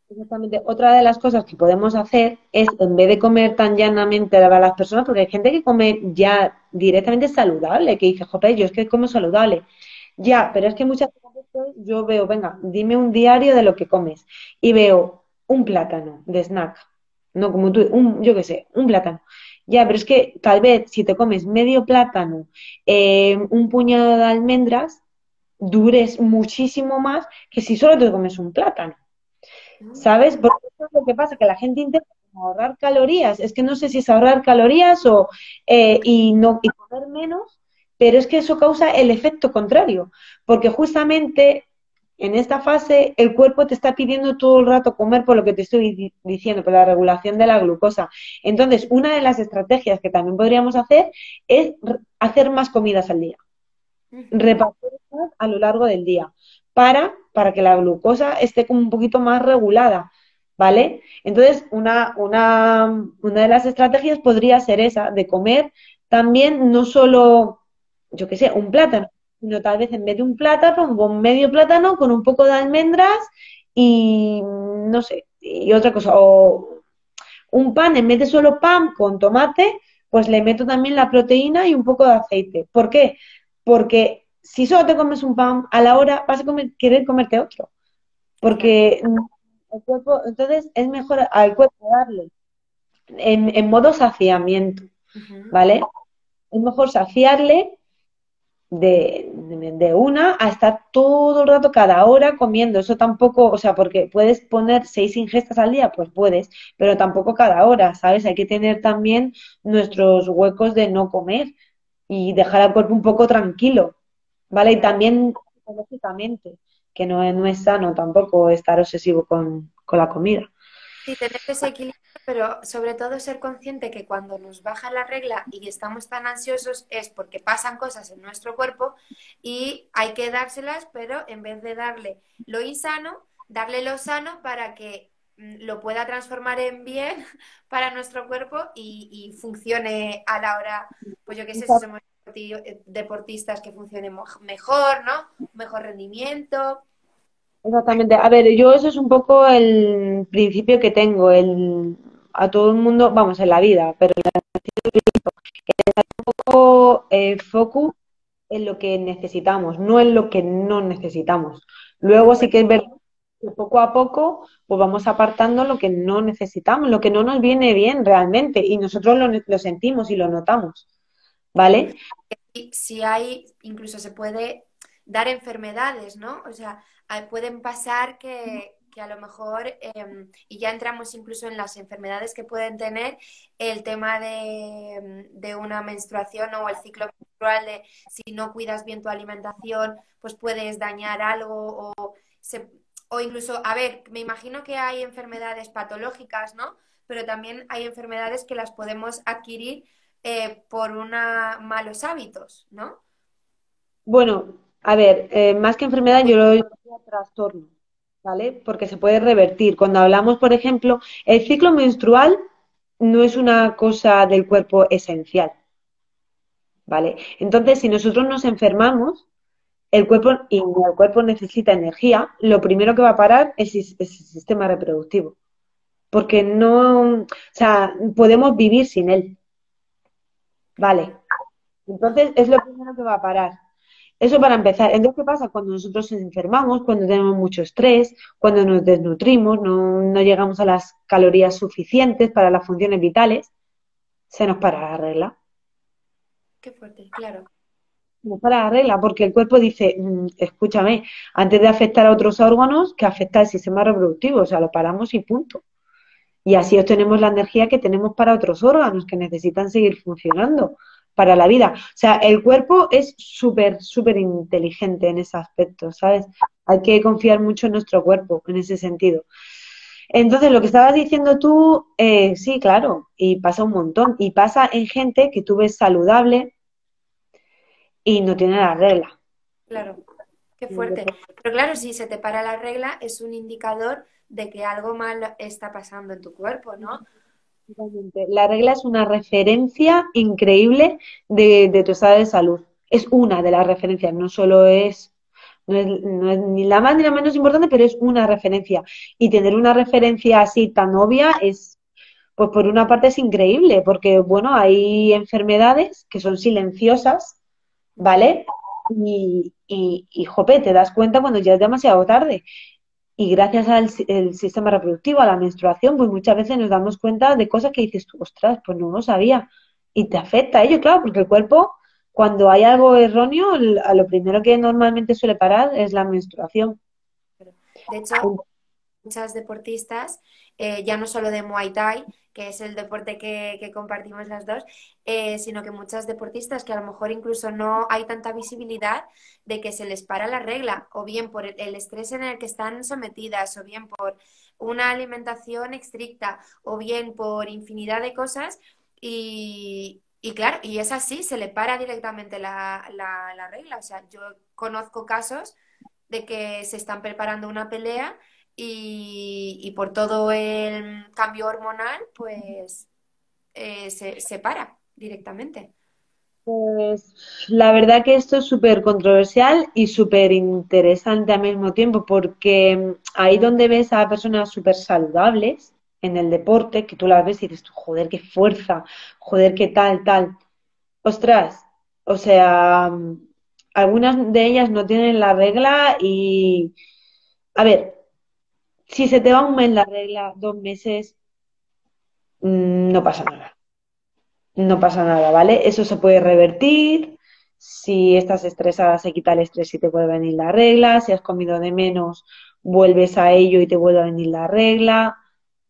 Exactamente. Otra de las cosas que podemos hacer es, en vez de comer tan llanamente a las personas, porque hay gente que come ya directamente saludable, que dice, joder, yo es que como saludable. Ya, pero es que muchas veces yo veo, venga, dime un diario de lo que comes. Y veo un plátano de snack. No como tú, un, yo qué sé, un plátano. Ya, pero es que tal vez si te comes medio plátano, eh, un puñado de almendras, dures muchísimo más que si solo te comes un plátano. ¿Sabes? Porque eso es lo que pasa, que la gente intenta ahorrar calorías. Es que no sé si es ahorrar calorías o eh, y no y comer menos, pero es que eso causa el efecto contrario, porque justamente en esta fase el cuerpo te está pidiendo todo el rato comer por lo que te estoy diciendo, por la regulación de la glucosa. Entonces, una de las estrategias que también podríamos hacer es hacer más comidas al día, repartir a lo largo del día para, para que la glucosa esté como un poquito más regulada, ¿vale? Entonces, una, una, una de las estrategias podría ser esa, de comer también no solo, yo qué sé, un plátano, sino tal vez en vez de un plátano, un medio plátano con un poco de almendras y no sé, y otra cosa, o un pan, en vez de solo pan con tomate, pues le meto también la proteína y un poco de aceite. ¿Por qué? Porque si solo te comes un pan, a la hora vas a querer comerte otro. Porque el cuerpo, entonces es mejor al cuerpo darle en, modo saciamiento, ¿vale? Es mejor saciarle de, de, una a estar todo el rato, cada hora comiendo. Eso tampoco, o sea, porque puedes poner seis ingestas al día, pues puedes, pero tampoco cada hora, ¿sabes? Hay que tener también nuestros huecos de no comer y dejar al cuerpo un poco tranquilo. ¿Vale? Y también psicológicamente, que no, no es sano tampoco estar obsesivo con, la comida. Sí, tener ese equilibrio, pero sobre todo ser consciente que cuando nos baja la regla y estamos tan ansiosos es porque pasan cosas en nuestro cuerpo y hay que dárselas, pero en vez de darle lo insano, darle lo sano para que mm, lo pueda transformar en bien para nuestro cuerpo y, funcione a la hora, pues yo qué sé, si somos deportistas que funcionen mejor, ¿no? Mejor rendimiento. Exactamente. A ver, yo eso es un poco el principio que tengo, el a todo el mundo, vamos, en la vida, pero que un poco eh, focus en lo que necesitamos, no en lo que no necesitamos. Luego sí que es verdad que poco a poco pues vamos apartando lo que no necesitamos, lo que no nos viene bien realmente y nosotros lo, lo sentimos y lo notamos. ¿Vale? Si hay, incluso se puede dar enfermedades, ¿no? O sea, pueden pasar que, que a lo mejor, em, y ya entramos incluso en las enfermedades que pueden tener el tema de, de, una menstruación o el ciclo menstrual, de si no cuidas bien tu alimentación, pues puedes dañar algo o, o incluso, a ver, me imagino que hay enfermedades patológicas, ¿no? Pero también hay enfermedades que las podemos adquirir eh, por una malos hábitos, ¿no? Bueno, a ver, eh, más que enfermedad yo lo llamo trastorno. ¿vale? Porque se puede revertir. Cuando hablamos, por ejemplo, el ciclo menstrual no es una cosa del cuerpo esencial, ¿vale? Entonces, si nosotros nos enfermamos, el cuerpo y el cuerpo necesita energía, lo primero que va a parar es, el sistema reproductivo. Porque no, o sea, podemos vivir sin él. Vale. Entonces, es lo primero que va a parar. Eso para empezar. Entonces, ¿qué pasa? Cuando nosotros nos enfermamos, cuando tenemos mucho estrés, cuando nos desnutrimos, no, llegamos a las calorías suficientes para las funciones vitales, se nos para la regla. Qué fuerte, claro. Se nos para la regla porque el cuerpo dice, mm, escúchame, antes de afectar a otros órganos, que afecta al sistema reproductivo, o sea, lo paramos y punto. Y así obtenemos la energía que tenemos para otros órganos que necesitan seguir funcionando para la vida. O sea, el cuerpo es súper, súper inteligente en ese aspecto, ¿sabes? Hay que confiar mucho en nuestro cuerpo en ese sentido. Entonces, lo que estabas diciendo tú, eh, sí, claro, y pasa un montón. Y pasa en gente que tú ves saludable y no tiene la regla. Claro, qué fuerte. Pero claro, si se te para la regla, es un indicador de que algo mal está pasando en tu cuerpo, ¿no? La regla es una referencia increíble de, tu estado de salud. Es una de las referencias, no solo es no es, ni la más ni la menos importante, pero es una referencia. Y tener una referencia así tan obvia es, pues por una parte es increíble, porque bueno, hay enfermedades que son silenciosas, ¿vale? Y, y, y jope, te das cuenta cuando ya es demasiado tarde. Y gracias al sistema reproductivo, a la menstruación, pues muchas veces nos damos cuenta de cosas que dices tú, ostras, pues no lo sabía. Y te afecta a ello, claro, porque el cuerpo, cuando hay algo erróneo, a lo primero que normalmente suele parar es la menstruación. De hecho, muchas deportistas, eh, ya no solo de Muay Thai, que es el deporte que, compartimos las dos, eh, sino que muchas deportistas que a lo mejor incluso no hay tanta visibilidad de que se les para la regla, o bien por el estrés en el que están sometidas, o bien por una alimentación estricta, o bien por infinidad de cosas, y, claro, y es así, se le para directamente la, la regla. O sea, yo conozco casos de que se están preparando una pelea y, por todo el cambio hormonal, pues eh, se, se para directamente. Pues la verdad que esto es súper controversial y súper interesante al mismo tiempo, porque ahí donde ves a personas súper saludables en el deporte, que tú las ves y dices, joder, qué fuerza, joder, qué tal, tal. Ostras, o sea, algunas de ellas no tienen la regla y, a ver, si se te va un mes la regla, dos meses, mm, no pasa nada. No pasa nada, ¿vale? Eso se puede revertir. Si estás estresada, se quita el estrés y te vuelve a venir la regla. Si has comido de menos, vuelves a ello y te vuelve a venir la regla.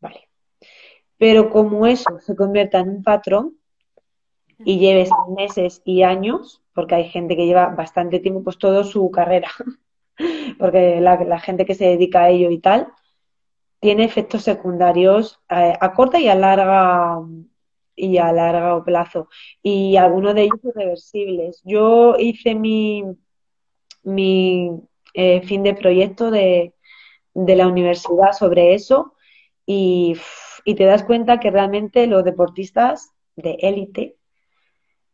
Vale. Pero como eso se convierta en un patrón y lleves meses y años, porque hay gente que lleva bastante tiempo, pues toda su carrera, porque la gente que se dedica a ello y tal, tiene efectos secundarios eh, a corta y a larga y a largo plazo y algunos de ellos irreversibles. Yo hice mi, mi eh, fin de proyecto de, de, la universidad sobre eso y, y te das cuenta que realmente los deportistas de élite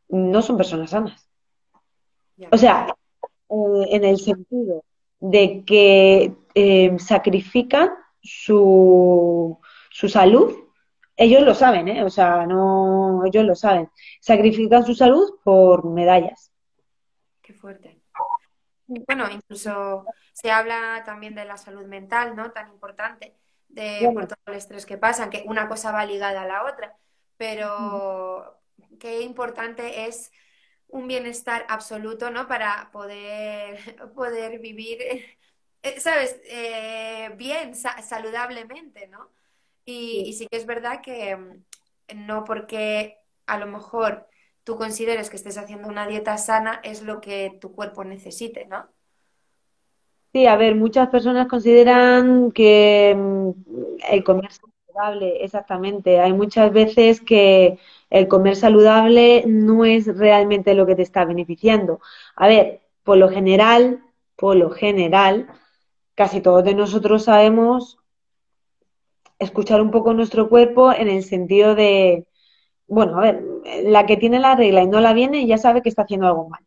no son personas sanas. O sea, eh, en el sentido de que sacrifican su, su salud ellos lo saben, ¿eh? O sea, no, ellos lo saben. Sacrifican su salud por medallas. Qué fuerte. Bueno, incluso se habla también de la salud mental, ¿no? Tan importante, de por todo el estrés que pasan, que una cosa va ligada a la otra, pero qué importante es un bienestar absoluto, ¿no? Para poder, poder vivir, eh, ¿sabes? Eh, bien, saludablemente, ¿no? Y, sí. que es verdad que mm, no porque a lo mejor tú consideres que estés haciendo una dieta sana es lo que tu cuerpo necesite, ¿no? Sí, a ver, muchas personas consideran que mm, el comer saludable, exactamente. Hay muchas veces que el comer saludable no es realmente lo que te está beneficiando. A ver, por lo general, por lo general, casi todos de nosotros sabemos escuchar un poco nuestro cuerpo en el sentido de, bueno, a ver, la que tiene la regla y no la viene ya sabe que está haciendo algo mal.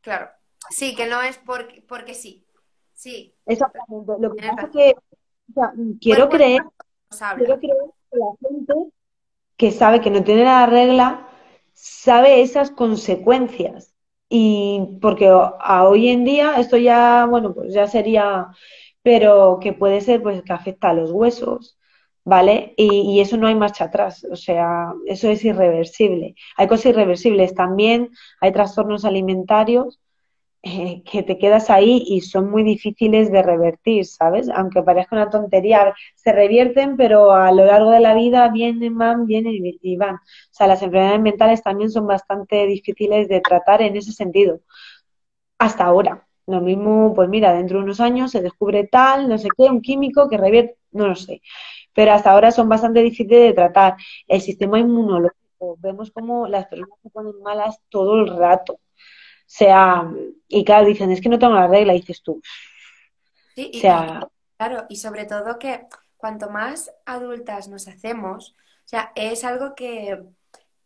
Claro, sí, que no es porque, porque sí. Sí. Exactamente. Lo que pasa es que quiero, creer, quiero creer que la gente que sabe que no tiene la regla sabe esas consecuencias. Y porque a hoy en día esto ya, bueno, pues ya sería pero que puede ser pues que afecta a los huesos, ¿vale? Y, eso no hay marcha atrás, o sea, eso es irreversible. Hay cosas irreversibles también, hay trastornos alimentarios eh, que te quedas ahí y son muy difíciles de revertir, ¿sabes? Aunque parezca una tontería, se revierten, pero a lo largo de la vida vienen, van, vienen y van. O sea, las enfermedades mentales también son bastante difíciles de tratar en ese sentido, hasta ahora. Lo mismo, pues mira, dentro de unos años se descubre tal, no sé qué, un químico que revierte, no lo sé. Pero hasta ahora son bastante difíciles de tratar. El sistema inmunológico, vemos como las personas se ponen malas todo el rato. Sea, y claro, dicen, es que no tengo la regla, dices tú. Sí, o sea, claro, y sobre todo que cuanto más adultas nos hacemos, o sea, es algo que,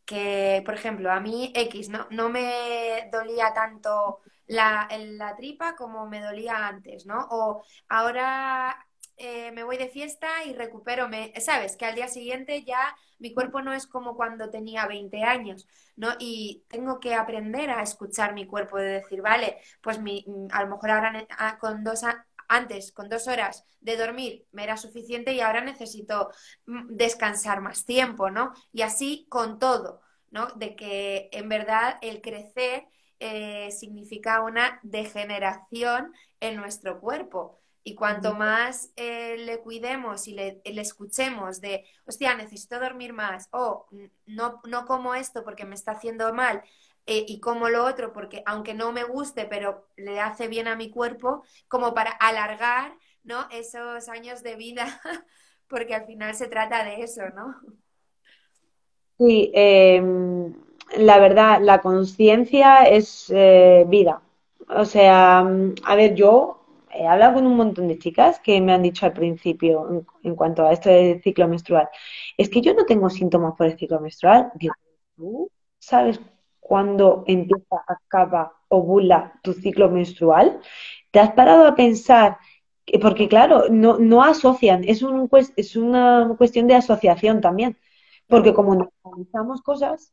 que por ejemplo, a mí X no, no me dolía tanto la, la tripa como me dolía antes, ¿no? O ahora eh, me voy de fiesta y recupero, me, ¿sabes? Que al día siguiente ya mi cuerpo no es como cuando tenía 20 años, ¿no? Y tengo que aprender a escuchar mi cuerpo, de decir, vale, pues mi, a lo mejor ahora con dos, antes, con dos horas de dormir, me era suficiente y ahora necesito mm, descansar más tiempo, ¿no? Y así con todo, ¿no? De que en verdad el crecer eh, significa una degeneración en nuestro cuerpo. Y cuanto más eh, le cuidemos y le, escuchemos de, hostia, necesito dormir más, o no, no como esto porque me está haciendo mal, eh, y como lo otro porque aunque no me guste, pero le hace bien a mi cuerpo, como para alargar ¿no? esos años de vida, porque al final se trata de eso, ¿no? Sí, em, la verdad, la conciencia es eh, vida. O sea, a ver, yo he hablado con un montón de chicas que me han dicho al principio en, cuanto a esto del ciclo menstrual, es que yo no tengo síntomas por el ciclo menstrual. Digo, ¿tú sabes cuándo empieza, acaba, ovula tu ciclo menstrual? ¿Te has parado a pensar? Porque claro, no, no asocian, es, un, es una cuestión de asociación también. Porque como nos analizamos cosas,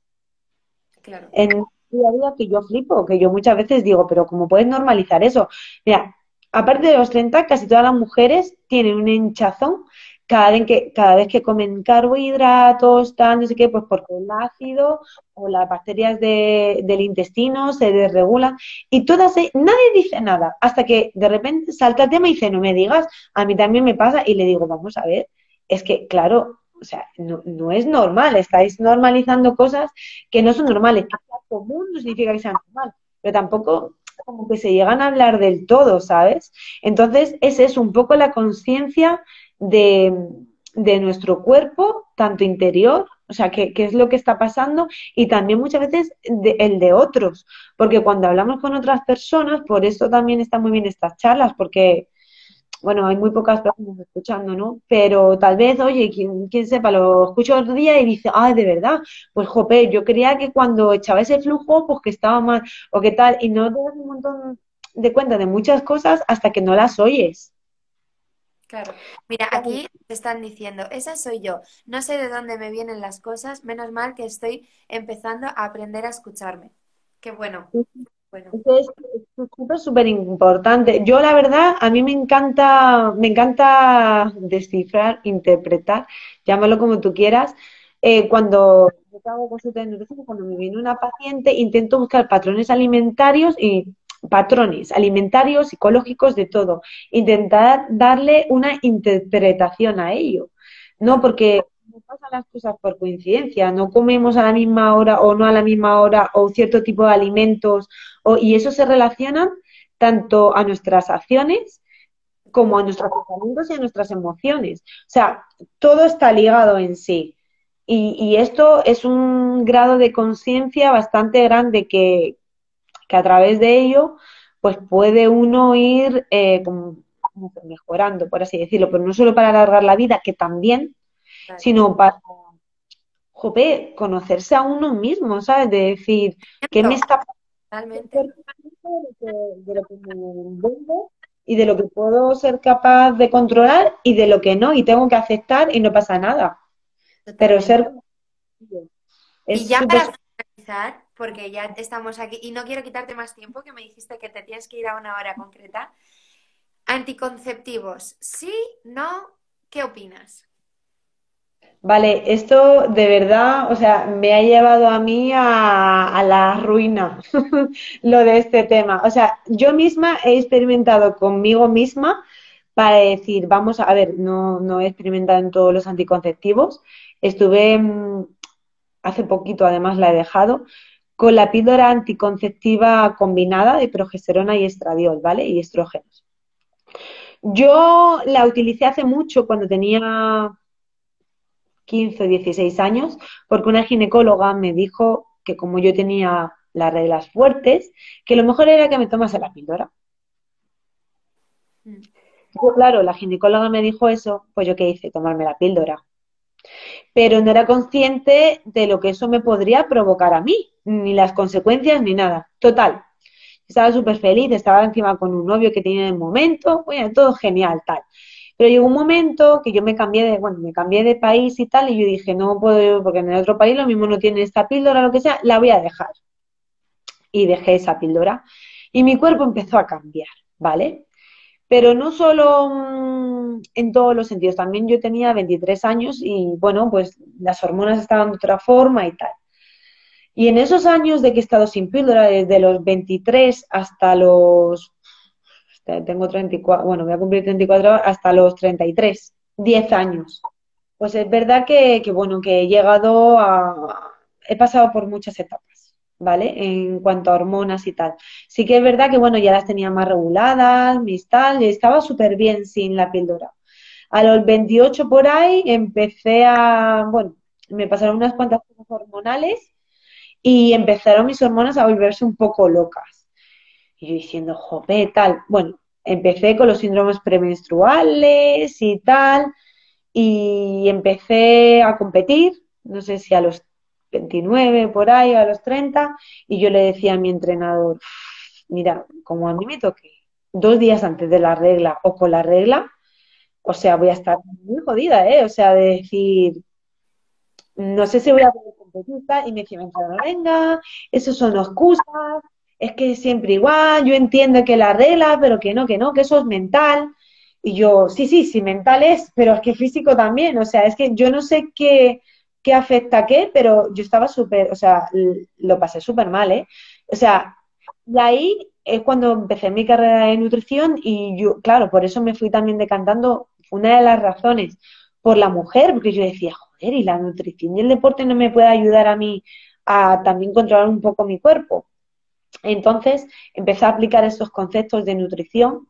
en día a día que yo flipo, que yo muchas veces digo, pero ¿cómo puedes normalizar eso? Mira, aparte de los 30, casi todas las mujeres tienen un hinchazón cada vez que, comen carbohidratos, tal, no sé qué, pues porque el ácido o las bacterias del intestino se desregulan y todas, nadie dice nada, hasta que de repente salta el tema y dice, no me digas, a mí también me pasa y le digo, vamos a ver, es que, claro, o sea, no, no, es normal, estáis normalizando cosas que no son normales. Que sea común no significa que sea normal, pero tampoco como que se llegan a hablar del todo, ¿sabes? Entonces, ese es un poco la conciencia de, de, nuestro cuerpo, tanto interior, o sea, qué, qué es lo que está pasando, y también muchas veces el de otros, porque cuando hablamos con otras personas, por eso también están muy bien estas charlas, porque bueno, hay muy pocas personas escuchando, ¿no? Pero tal vez, oye, quien, sepa, lo escucho otro día y dice, ah, de verdad, pues jope, yo creía que cuando echaba ese flujo, pues que estaba mal, o qué tal, y no te das un montón de cuenta de muchas cosas hasta que no las oyes. Claro. Mira, aquí te están diciendo, esa soy yo. No sé de dónde me vienen las cosas, menos mal que estoy empezando a aprender a escucharme. Qué bueno. Bueno. Es súper, súper importante. Yo, la verdad, a mí me encanta, me encanta descifrar, interpretar, llámalo como tú quieras. Eh, cuando yo hago consulta de cuando me viene una paciente, intento buscar patrones alimentarios y patrones alimentarios, psicológicos, de todo. Intentar darle una interpretación a ello. No porque no pasan las cosas por coincidencia, no comemos a la misma hora o no a la misma hora o cierto tipo de alimentos o, y eso se relaciona tanto a nuestras acciones como a nuestros pensamientos y a nuestras emociones. O sea, todo está ligado en sí. Y, esto es un grado de conciencia bastante grande que, que a través de ello, pues puede uno ir eh, mejorando, por así decirlo, pero no solo para alargar la vida, que también, sino para, jope, conocerse a uno mismo, ¿sabes? De decir, ¿qué me está? De lo que me envuelvo y de lo que puedo ser capaz de controlar y de lo que no, y tengo que aceptar y no pasa nada. Pero ser... y ya para finalizar, porque ya estamos aquí y no quiero quitarte más tiempo, que me dijiste que te tienes que ir a una hora concreta. Anticonceptivos, ¿sí? ¿No? ¿Qué opinas? Vale, esto de verdad, o sea, me ha llevado a mí a, la ruina lo de este tema. O sea, yo misma he experimentado conmigo misma para decir, vamos a, ver, no, no he experimentado en todos los anticonceptivos. Estuve mm, hace poquito, además la he dejado, con la píldora anticonceptiva combinada de progesterona y estradiol, ¿vale? Y estrógenos. Yo la utilicé hace mucho, cuando tenía 15 o 16 años, porque una ginecóloga me dijo que como yo tenía las reglas fuertes, que lo mejor era que me tomase la píldora. Mm. claro, la ginecóloga me dijo eso, pues yo qué hice, tomarme la píldora pero no era consciente de lo que eso me podría provocar a mí, ni las consecuencias ni nada. Total, estaba súper feliz, estaba encima con un novio que tenía en el momento, bueno, todo genial, tal. Pero llegó un momento que yo me cambié de, bueno, me cambié de país y tal, y yo dije, no puedo, porque en el otro país lo mismo no tiene esta píldora, lo que sea, la voy a dejar. Y dejé esa píldora. Y mi cuerpo empezó a cambiar, ¿vale? Pero no solo mm, en todos los sentidos, también yo tenía 23 años y bueno, pues las hormonas estaban de otra forma y tal. Y en esos años de que he estado sin píldora, desde los 23 hasta los, tengo 34, bueno, voy a cumplir 34 hasta los 33, 10 años. Pues es verdad que, bueno, que he llegado a, he pasado por muchas etapas. ¿vale? En cuanto a hormonas y tal. Sí que es verdad que, bueno, ya las tenía más reguladas, mis tal, y estaba súper bien sin la píldora. A los 28 por ahí empecé a, bueno, me pasaron unas cuantas cosas hormonales y empezaron mis hormonas a volverse un poco locas. Y yo diciendo, jope, tal. Bueno, empecé con los síndromes premenstruales y tal, y empecé a competir, no sé si a los 29 por ahí, a los 30, y yo le decía a mi entrenador, mira, como a mí me toque dos días antes de la regla o con la regla, o sea, voy a estar muy jodida, ¿eh? O sea, de decir, no sé si voy a poder competir, y me decía, venga, eso son excusas, es que siempre igual, yo entiendo que la regla, pero que no, que no, que eso es mental. Y yo, sí, sí, sí, mental es, pero es que físico también, o sea, es que yo no sé qué, qué afecta a qué, pero yo estaba súper, o sea, lo pasé súper mal, ¿eh? O sea, de ahí es cuando empecé mi carrera de nutrición y yo, claro, por eso me fui también decantando, una de las razones, por la mujer, porque yo decía, joder, y la nutrición y el deporte no me puede ayudar a mí a también controlar un poco mi cuerpo. Entonces empecé a aplicar estos conceptos de nutrición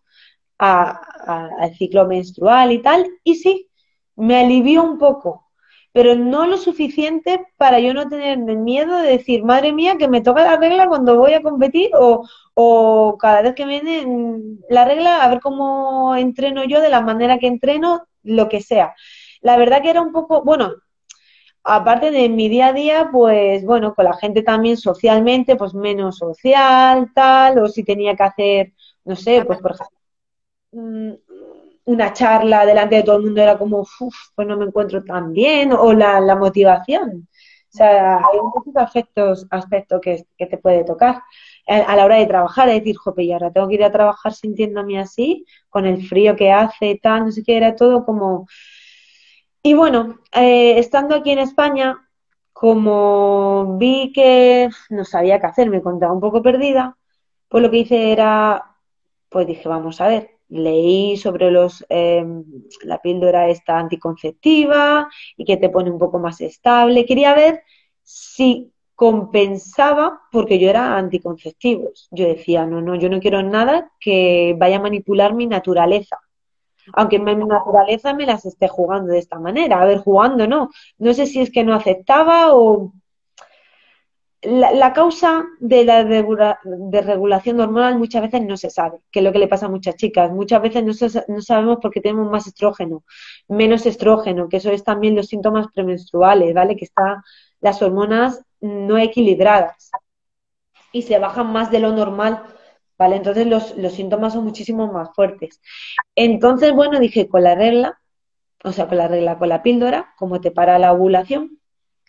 al ciclo menstrual y tal, y sí, me alivió un poco, pero no lo suficiente para yo no tener miedo de decir, madre mía, que me toca la regla cuando voy a competir o, o cada vez que viene la regla, a ver cómo entreno yo de la manera que entreno, lo que sea. La verdad que era un poco, bueno, aparte de mi día a día, pues bueno, con la gente también socialmente, pues menos social, tal, o si tenía que hacer, no sé, pues por ejemplo, mm, una charla delante de todo el mundo era como, uff, pues no me encuentro tan bien, o la, la motivación. O sea, hay muchos aspectos, aspectos que, que te puede tocar a la hora de trabajar, es decir, jope, y ahora tengo que ir a trabajar sintiéndome así, con el frío que hace, tal, no sé qué, era todo como... Y bueno, eh, estando aquí en España, como vi que no sabía qué hacer, me encontraba un poco perdida, pues lo que hice era, pues dije, vamos a ver, leí sobre los eh, la píldora esta anticonceptiva y que te pone un poco más estable. Quería ver si compensaba porque yo era anticonceptivos. Yo decía, no, no, yo no quiero nada que vaya a manipular mi naturaleza. Aunque mi naturaleza me las esté jugando de esta manera. A ver, jugando, no. No sé si es que no aceptaba o... La, causa de la regulación hormonal muchas veces no se sabe, que es lo que le pasa a muchas chicas. Muchas veces no, no sabemos por qué tenemos más estrógeno, menos estrógeno, que eso es también los síntomas premenstruales, ¿vale? Que está las hormonas no equilibradas y se bajan más de lo normal, ¿vale? Entonces los, los síntomas son muchísimo más fuertes. Entonces, bueno, dije, con la regla, o sea, con la regla, con la píldora, como te para la ovulación,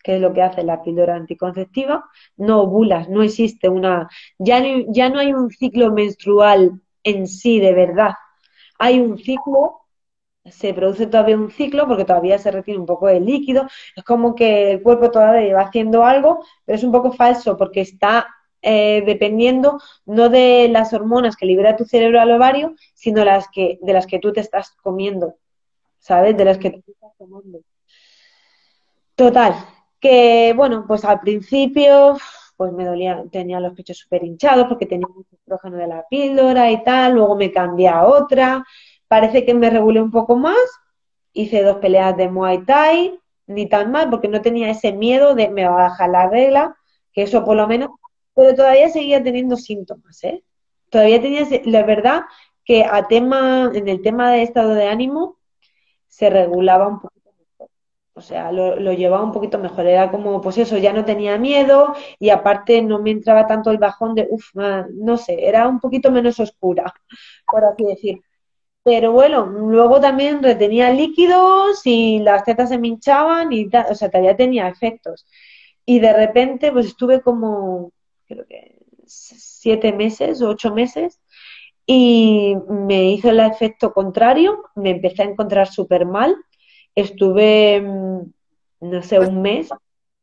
que es lo que hace la píldora anticonceptiva, no ovulas, no existe una, ya ya no hay un ciclo menstrual en sí de verdad, hay un ciclo se produce todavía un ciclo porque todavía se retiene un poco de líquido. Es como que el cuerpo todavía va haciendo algo, pero es un poco falso porque está eh, dependiendo no de las hormonas que libera tu cerebro al ovario, sino las que, de las que tú te estás comiendo, ¿sabes? De las que tú estás tomando. Total, que bueno, pues al principio pues me dolía, tenía los pechos súper hinchados porque tenía mucho estrógeno de la píldora y tal, luego me cambié a otra, Parece que me regulé un poco más, hice dos peleas de Muay Thai, ni tan mal, porque no tenía ese miedo de me va a bajar la regla, que eso por lo menos, pero todavía seguía teniendo síntomas, ¿eh? Todavía tenía, la verdad que a tema, en el tema de estado de ánimo, se regulaba un poquito mejor. O sea, lo, llevaba un poquito mejor. Era como, pues eso, ya no tenía miedo y aparte no me entraba tanto el bajón de, uff, no sé, era un poquito menos oscura, por así decir. Pero bueno, luego también retenía líquidos y las tetas se me hinchaban y o sea, todavía tenía efectos. Y de repente, pues estuve como, creo que siete meses o ocho meses y me hizo el efecto contrario, me empecé a encontrar súper mal. Estuve, mm, no sé, un mes.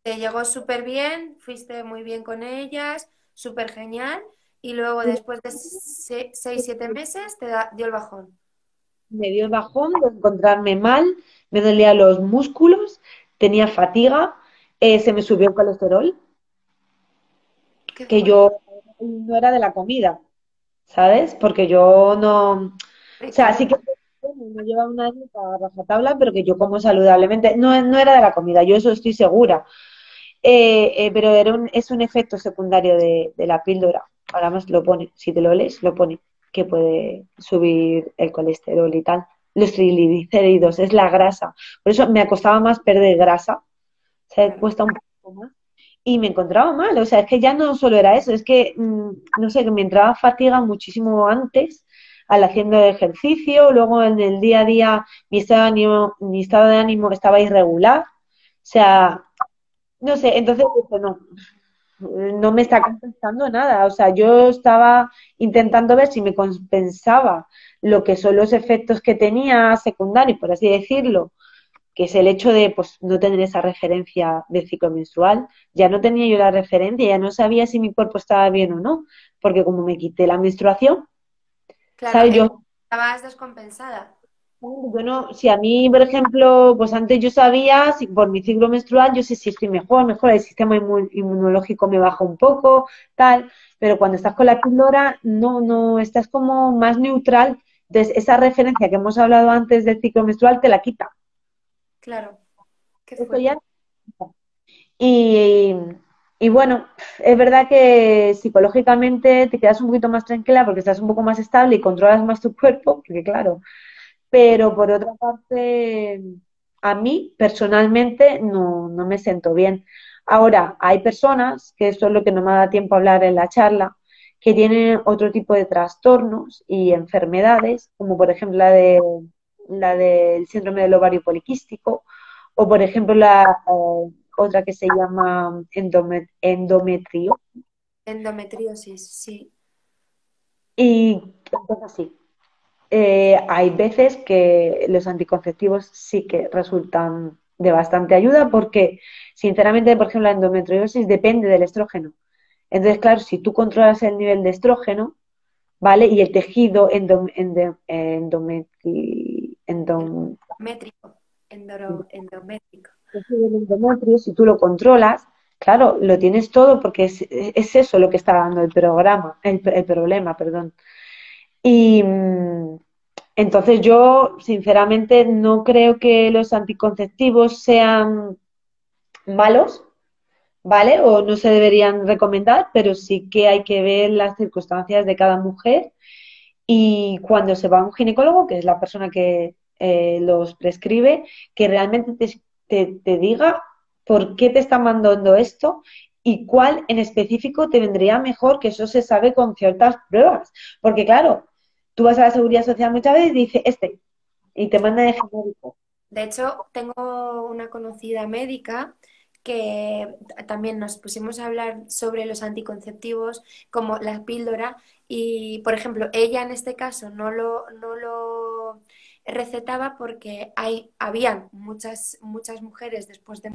Te llegó súper bien, fuiste muy bien con ellas, súper genial. Y luego, después de seis, siete meses, te dio el bajón me dio el bajón de encontrarme mal, me dolía los músculos, tenía fatiga, eh, se me subió el colesterol, que yo no era de la comida, ¿sabes? Porque yo no, o sea, sí que no lleva una dieta tabla, pero que yo como saludablemente, no, no era de la comida, yo eso estoy segura. Eh, eh, pero era un, es un efecto secundario de, de la píldora. Ahora más lo pone, si te lo lees, lo pone que puede subir el colesterol y tal. Los triglicéridos, es la grasa. Por eso me costaba más perder grasa. Se cuesta un poco más. Y me encontraba mal. O sea, es que ya no solo era eso, es que, mm, no sé, que me entraba fatiga muchísimo antes al haciendo el ejercicio. Luego en el día a día mi estado de ánimo, mi estado de ánimo estaba irregular. O sea, no sé, entonces no, no me está compensando nada. O sea, yo estaba intentando ver si me compensaba lo que son los efectos que tenía secundarios, por así decirlo, que es el hecho de pues no tener esa referencia del ciclo menstrual. Ya no tenía yo la referencia, ya no sabía si mi cuerpo estaba bien o no, porque como me quité la menstruación, claro, Yo estabas descompensada. Bueno, si a mí, por ejemplo, pues antes yo sabía, si por mi ciclo menstrual, yo sé si estoy mejor, mejor, el sistema inmunológico me baja un poco, tal, pero cuando estás con la píldora, no, no, estás como más neutral. Entonces, esa referencia que hemos hablado antes del ciclo menstrual te la quita. Claro. Y, y bueno, es verdad que psicológicamente te quedas un poquito más tranquila porque estás un poco más estable y controlas más tu cuerpo, porque claro, pero por otra parte, a mí personalmente no, no me siento bien. Ahora, hay personas, que esto es lo que no me da tiempo a hablar en la charla, que tienen otro tipo de trastornos y enfermedades, como por ejemplo la de la del síndrome del ovario poliquístico, o por ejemplo la eh, otra que se llama endometrio. Endometriosis, sí. Y entonces sí, eh, hay veces que los anticonceptivos sí que resultan de bastante ayuda porque, sinceramente, por ejemplo, la endometriosis depende del estrógeno. Entonces, claro, si tú controlas el nivel de estrógeno, ¿vale? Y el tejido endométrico, endométrico. endometrio, si tú lo controlas, claro, lo tienes todo porque es, es eso lo que está dando el programa, el, el problema, perdón. Y mm, entonces yo, sinceramente, no creo que los anticonceptivos sean malos, ¿vale? O no se deberían recomendar, pero sí que hay que ver las circunstancias de cada mujer y cuando se va a un ginecólogo, que es la persona que eh, los prescribe, que realmente te, te, diga por qué te está mandando esto y cuál en específico te vendría mejor, que eso se sabe con ciertas pruebas. Porque claro, tú vas a la seguridad social muchas veces y dice este, y te manda de genérico. De hecho, tengo una conocida médica que también nos pusimos a hablar sobre los anticonceptivos como la píldora y, por ejemplo, ella en este caso no lo, no lo recetaba porque hay, habían muchas, muchas mujeres después de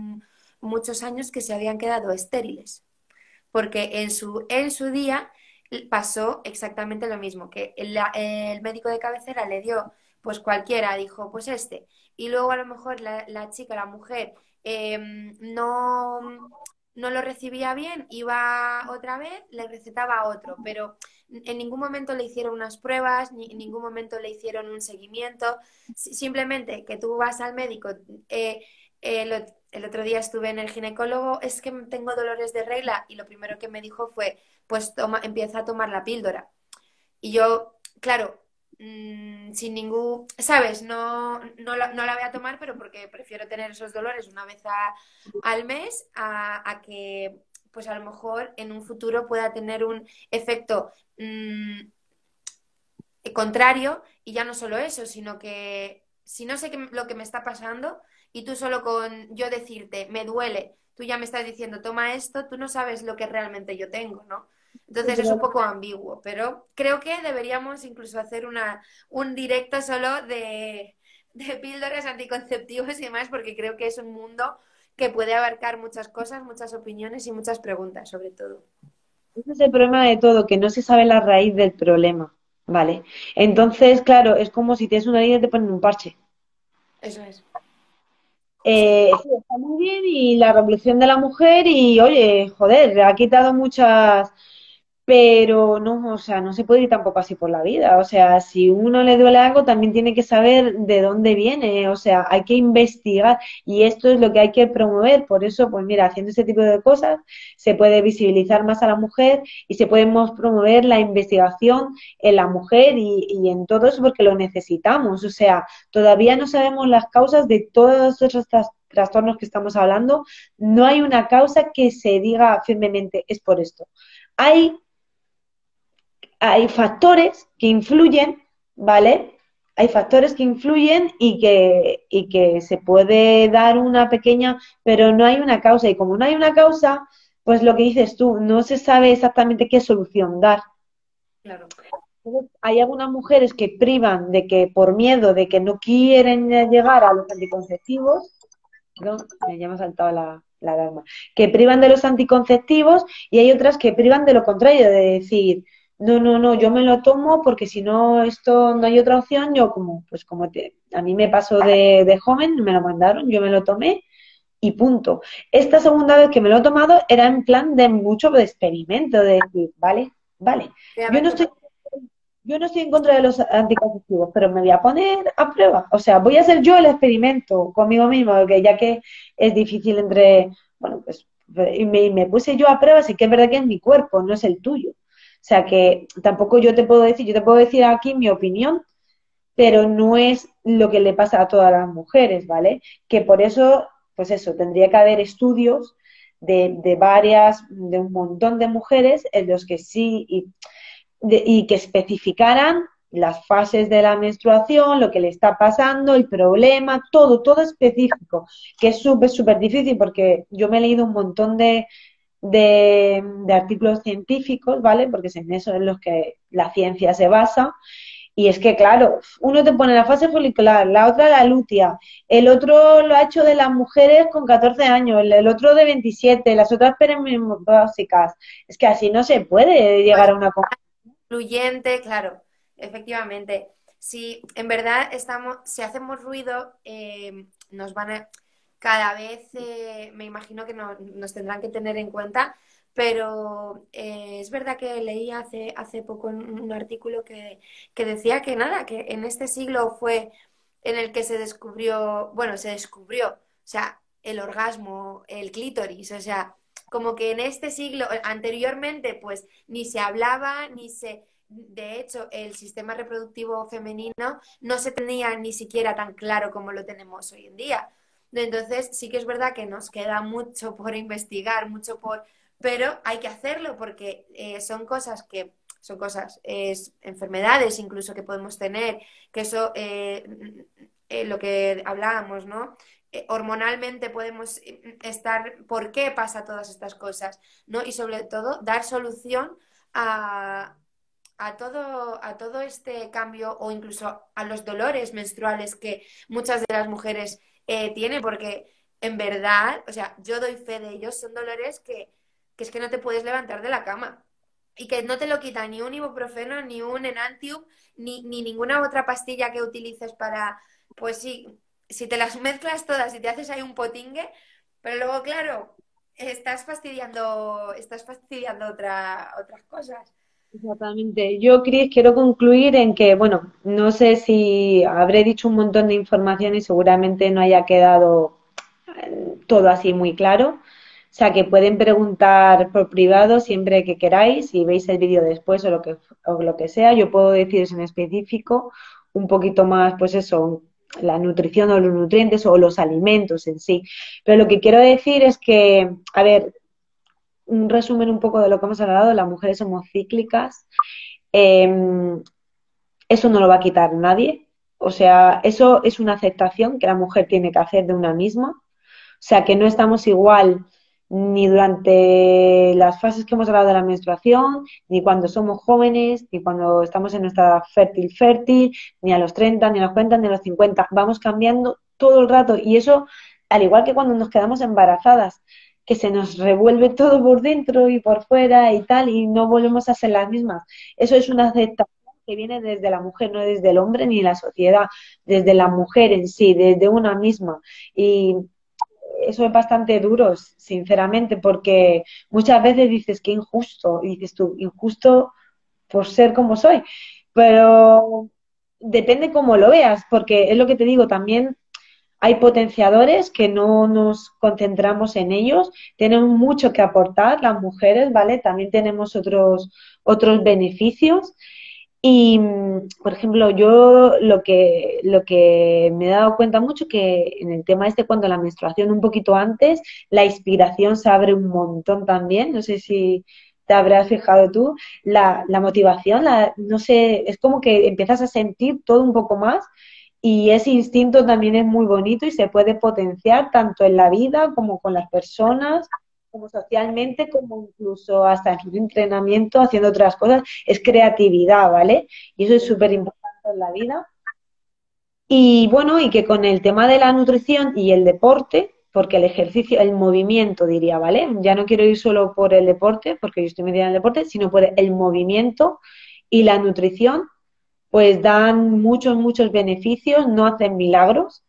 muchos años que se habían quedado estériles, porque en su, en su día pasó exactamente lo mismo, que el, médico de cabecera le dio pues cualquiera, dijo pues este, y luego a lo mejor la, chica, la mujer, Em, no, no lo recibía bien, iba otra vez, le recetaba otro, pero en ningún momento le hicieron unas pruebas, ni en ningún momento le hicieron un seguimiento, simplemente que tú vas al médico. Eh, el otro día estuve en el ginecólogo, es que tengo dolores de regla y lo primero que me dijo fue, pues toma, empieza a tomar la píldora. Y yo, claro, Mm, sin ningún, ¿sabes? No, no, la, no, la, voy a tomar, pero porque prefiero tener esos dolores una vez al mes a, que, pues a lo mejor en un futuro pueda tener un efecto mm, contrario y ya no solo eso, sino que si no sé qué, lo que me está pasando y tú solo con yo decirte, me duele, tú ya me estás diciendo, toma esto, tú no sabes lo que realmente yo tengo, ¿no? Entonces es un poco ambiguo, pero creo que deberíamos incluso hacer una, un directo solo de, de píldoras anticonceptivas y demás, porque creo que es un mundo que puede abarcar muchas cosas, muchas opiniones y muchas preguntas, sobre todo. Ese es el problema de todo, que no se sabe la raíz del problema, ¿vale? Entonces, claro, es como si tienes una herida y te ponen un parche. Eso es. Eh, sí, está muy bien y la revolución de la mujer y, oye, joder, ha quitado muchas pero no, o sea, no se puede ir tampoco así por la vida. O sea, si uno le duele algo, también tiene que saber de dónde viene. O sea, hay que investigar y esto es lo que hay que promover. Por eso, pues mira, haciendo ese tipo de cosas, se puede visibilizar más a la mujer y se puede promover la investigación en la mujer y, y en todo eso porque lo necesitamos. O sea, todavía no sabemos las causas de todos estos trastornos que estamos hablando. No hay una causa que se diga firmemente es por esto. Hay hay factores que influyen, ¿vale? Hay factores que influyen y que, y que se puede dar una pequeña, pero no hay una causa. Y como no hay una causa, pues lo que dices tú, no se sabe exactamente qué solución dar. Claro. hay algunas mujeres que privan de que por miedo de que no quieren llegar a los anticonceptivos, no, me llama saltado la, la alarma, que privan de los anticonceptivos y hay otras que privan de lo contrario, de decir, no, no, no, yo me lo tomo porque si no, esto no hay otra opción, yo como, pues como te, a mí me pasó de, de joven, me lo mandaron, yo me lo tomé y punto. Esta segunda vez que me lo he tomado era en plan de mucho de experimento, de decir, vale, vale, yo no estoy yo no estoy en contra de los anticonceptivos, pero me voy a poner a prueba. O sea, voy a hacer yo el experimento conmigo mismo, porque ya que es difícil entre, bueno, pues, y me, me puse yo a prueba, sí que es verdad que es mi cuerpo, no es el tuyo. O sea que tampoco yo te puedo decir, yo te puedo decir aquí mi opinión, pero no es lo que le pasa a todas las mujeres, ¿vale? Que por eso, pues eso, tendría que haber estudios de, de varias, de un montón de mujeres en los que sí y, y que especificaran las fases de la menstruación, lo que le está pasando, el problema, todo, todo específico, que es súper, súper difícil porque yo me he leído un montón de, de, artículos científicos, ¿vale? Porque es en eso en los que la ciencia se basa. Y es que, claro, uno te pone la fase folicular, la otra la lutea, el otro lo ha hecho de las mujeres con 14 años, el, otro de 27, las otras básicas. Es que así no se puede llegar a una Fluyente, claro, efectivamente. Si en verdad estamos, si hacemos ruido, eh, nos van a, cada vez eh, me imagino que nos tendrán que tener en cuenta, pero eh, es verdad que leí hace, hace poco un, artículo que, decía que nada, que en este siglo fue en el que se descubrió, bueno, se descubrió, o sea, el orgasmo, el clítoris, o sea, como que en este siglo, anteriormente, pues ni se hablaba, ni se, de hecho, el sistema reproductivo femenino no se tenía ni siquiera tan claro como lo tenemos hoy en día. Entonces, sí que es verdad que nos queda mucho por investigar, mucho por... Pero hay que hacerlo porque eh, son cosas que son cosas, es enfermedades incluso que podemos tener, que eso, eh, eh, lo que hablábamos, ¿no? hormonalmente podemos estar, ¿por qué pasa todas estas cosas? ¿no? Y sobre todo, dar solución a, a todo, a todo este cambio o incluso a los dolores menstruales que muchas de las mujeres eh, tiene, porque en verdad, o sea, yo doy fe de ellos, son dolores que, es que no te puedes levantar de la cama y que no te lo quita ni un ibuprofeno, ni un enantium, ni, ni ninguna otra pastilla que utilices para, pues sí, si te las mezclas todas y te haces ahí un potingue, pero luego, claro, estás fastidiando, estás fastidiando otra, otras cosas. Exactamente. Yo, Cris, quiero concluir en que, bueno, no sé si habré dicho un montón de información y seguramente no haya quedado eh, todo así muy claro. O sea, que pueden preguntar por privado siempre que queráis, si veis el vídeo después o lo que, o lo que sea. Yo puedo deciros en específico un poquito más, pues eso, la nutrición o los nutrientes o los alimentos en sí. Pero lo que quiero decir es que, a ver, un resumen un poco de lo que hemos hablado, las mujeres somos cíclicas. Em, eso no lo va a quitar nadie. O sea, eso es una aceptación que la mujer tiene que hacer de una misma. O sea, que no estamos igual ni durante las fases que hemos hablado de la menstruación, ni cuando somos jóvenes, ni cuando estamos en nuestra fértil fértil, ni a los 30, ni a los 40, ni a los 50. Vamos cambiando todo el rato y eso, al igual que cuando nos quedamos embarazadas, que se nos revuelve todo por dentro y por fuera y tal, y no volvemos a ser las mismas. Eso es una aceptación que viene desde la mujer, no desde el hombre ni la sociedad, desde la mujer en sí, desde una misma. Y eso es bastante duro, sinceramente, porque muchas veces dices que injusto, y dices tú, injusto por ser como soy, pero depende cómo lo veas, porque es lo que te digo, también hay potenciadores que no nos concentramos en ellos, tenemos mucho que aportar las mujeres, ¿vale? También tenemos otros, otros beneficios. Y, por ejemplo, yo lo que, lo que me he dado cuenta mucho que en el tema este, cuando la menstruación un poquito antes, la inspiración se abre un montón también. No sé si te habrás fijado tú, la, la motivación, la, no sé, es como que empiezas a sentir todo un poco más y ese instinto también es muy bonito y se puede potenciar tanto en la vida como con las personas, como socialmente, como incluso hasta en su entrenamiento, haciendo otras cosas. Es creatividad, ¿vale? Y eso es súper importante en la vida. Y bueno, y que con el tema de la nutrición y el deporte, porque el ejercicio, el movimiento diría, ¿vale? Ya no quiero ir solo por el deporte, porque yo estoy metida en el deporte, sino por el movimiento y la nutrición pues dan muchos, muchos beneficios, no hacen milagros,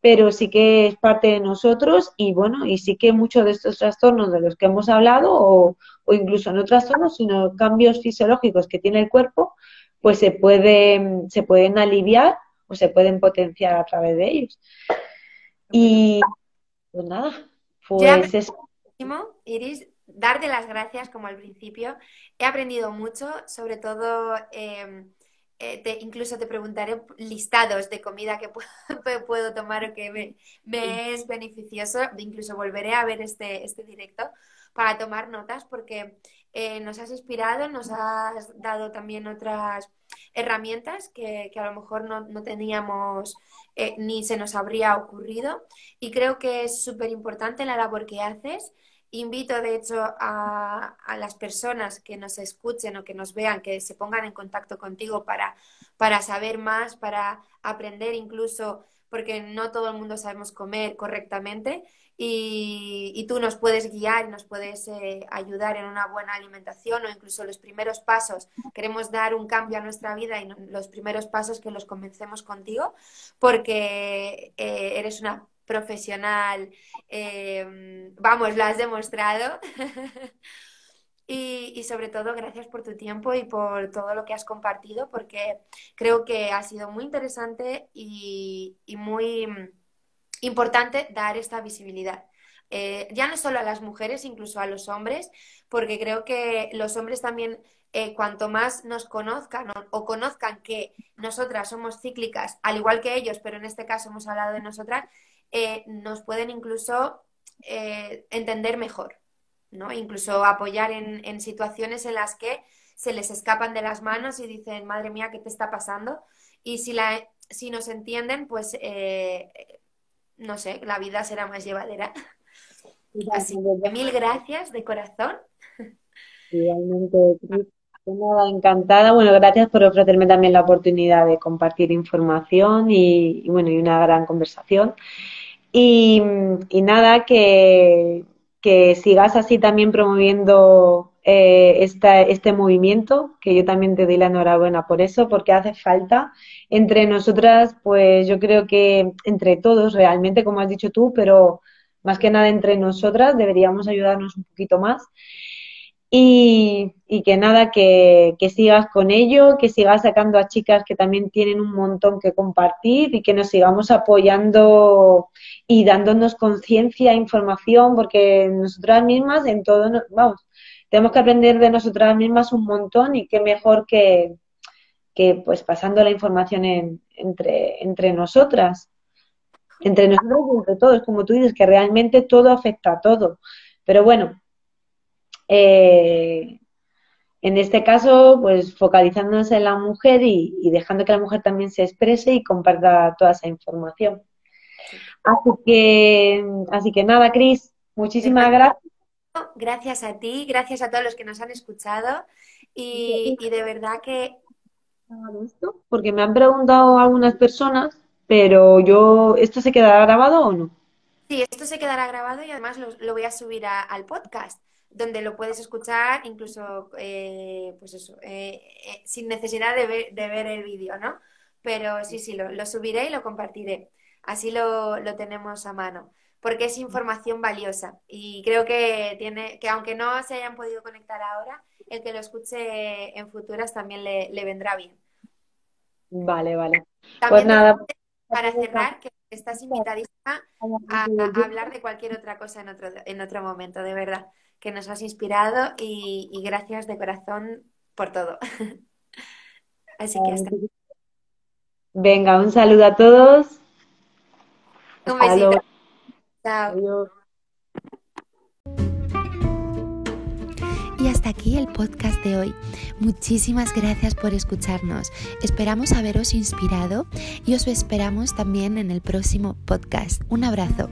pero sí que es parte de nosotros y bueno, y sí que muchos de estos trastornos de los que hemos hablado, o, incluso no trastornos, sino cambios fisiológicos que tiene el cuerpo, pues se, pueden, se pueden aliviar o se pueden potenciar a través de ellos. Y pues nada, pues es... Iris, darte las gracias como al principio. He aprendido mucho, sobre todo... Em, eh, incluso te preguntaré listados de comida que puedo, tomar o que me, es beneficioso. Incluso volveré a ver este, este directo para tomar notas porque eh, nos has inspirado, nos has dado también otras herramientas que, a lo mejor no, teníamos eh, ni se nos habría ocurrido. Y creo que es súper importante la labor que haces. Invito, de hecho, a, las personas que nos escuchen o que nos vean, que se pongan en contacto contigo para, para saber más, para aprender incluso, porque no todo el mundo sabemos comer correctamente y, tú nos puedes guiar y nos puedes eh, ayudar en una buena alimentación o incluso los primeros pasos. Queremos dar un cambio a nuestra vida y los primeros pasos que los comencemos contigo porque eh, eres una profesional, eh, vamos, lo has demostrado. y, sobre todo, gracias por tu tiempo y por todo lo que has compartido, porque creo que ha sido muy interesante y muy importante dar esta visibilidad. Eh, ya no solo a las mujeres, incluso a los hombres, porque creo que los hombres también, eh, cuanto más nos conozcan o, conozcan que nosotras somos cíclicas, al igual que ellos, pero en este caso hemos hablado de nosotras, eh, nos pueden incluso entender mejor, ¿no? Incluso apoyar en, en, situaciones en las que se les escapan de las manos y dicen, madre mía, ¿qué te está pasando? Y si, la, si nos entienden, pues no sé, la vida será más llevadera. Así que mil gracias de corazón. Igualmente, encantada. Bueno, gracias por ofrecerme también la oportunidad de compartir información y, bueno, y una gran conversación. Y, nada, que, que, sigas así también promoviendo eh, este movimiento, que yo también te doy la enhorabuena por eso, porque hace falta entre nosotras, pues yo creo que entre todos realmente, como has dicho tú, pero más que nada entre nosotras deberíamos ayudarnos un poquito más. Y, que nada, que, sigas con ello, que sigas sacando a chicas que también tienen un montón que compartir y que nos sigamos apoyando y dándonos conciencia, información, porque nosotras mismas en todo, vamos, tenemos que aprender de nosotras mismas un montón y qué mejor que, que pues pasando la información entre, entre nosotras, entre nosotros y entre todos, como tú dices, que realmente todo afecta a todo. Pero bueno, eh, en este caso, pues focalizándonos en la mujer y, dejando que la mujer también se exprese y comparta toda esa información. Así que, así que nada, Cris, muchísimas gracias. Gracias a ti, gracias a todos los que nos han escuchado y de verdad que? Porque me han preguntado algunas personas, pero yo, ¿esto se quedará grabado o no? Sí, esto se quedará grabado y además lo, voy a subir al podcast, donde lo puedes escuchar incluso, eh, pues eso, eh, eh, sin necesidad de ver, el vídeo, ¿no? Pero sí, sí, lo, subiré y lo compartiré. Así lo, tenemos a mano porque es información valiosa y creo que tiene que aunque no se hayan podido conectar ahora, el que lo escuche en futuras también le, vendrá bien. Vale, vale. pues nada. Para cerrar, que estás invitadísima a, hablar de cualquier otra cosa en otro, en otro momento, de verdad, que nos has inspirado y, gracias de corazón por todo. Así que hasta. Venga, un saludo a todos. Un besito. Chao. Y hasta aquí el podcast de hoy. Muchísimas gracias por escucharnos. Esperamos haberos inspirado y os esperamos también en el próximo podcast. Un abrazo.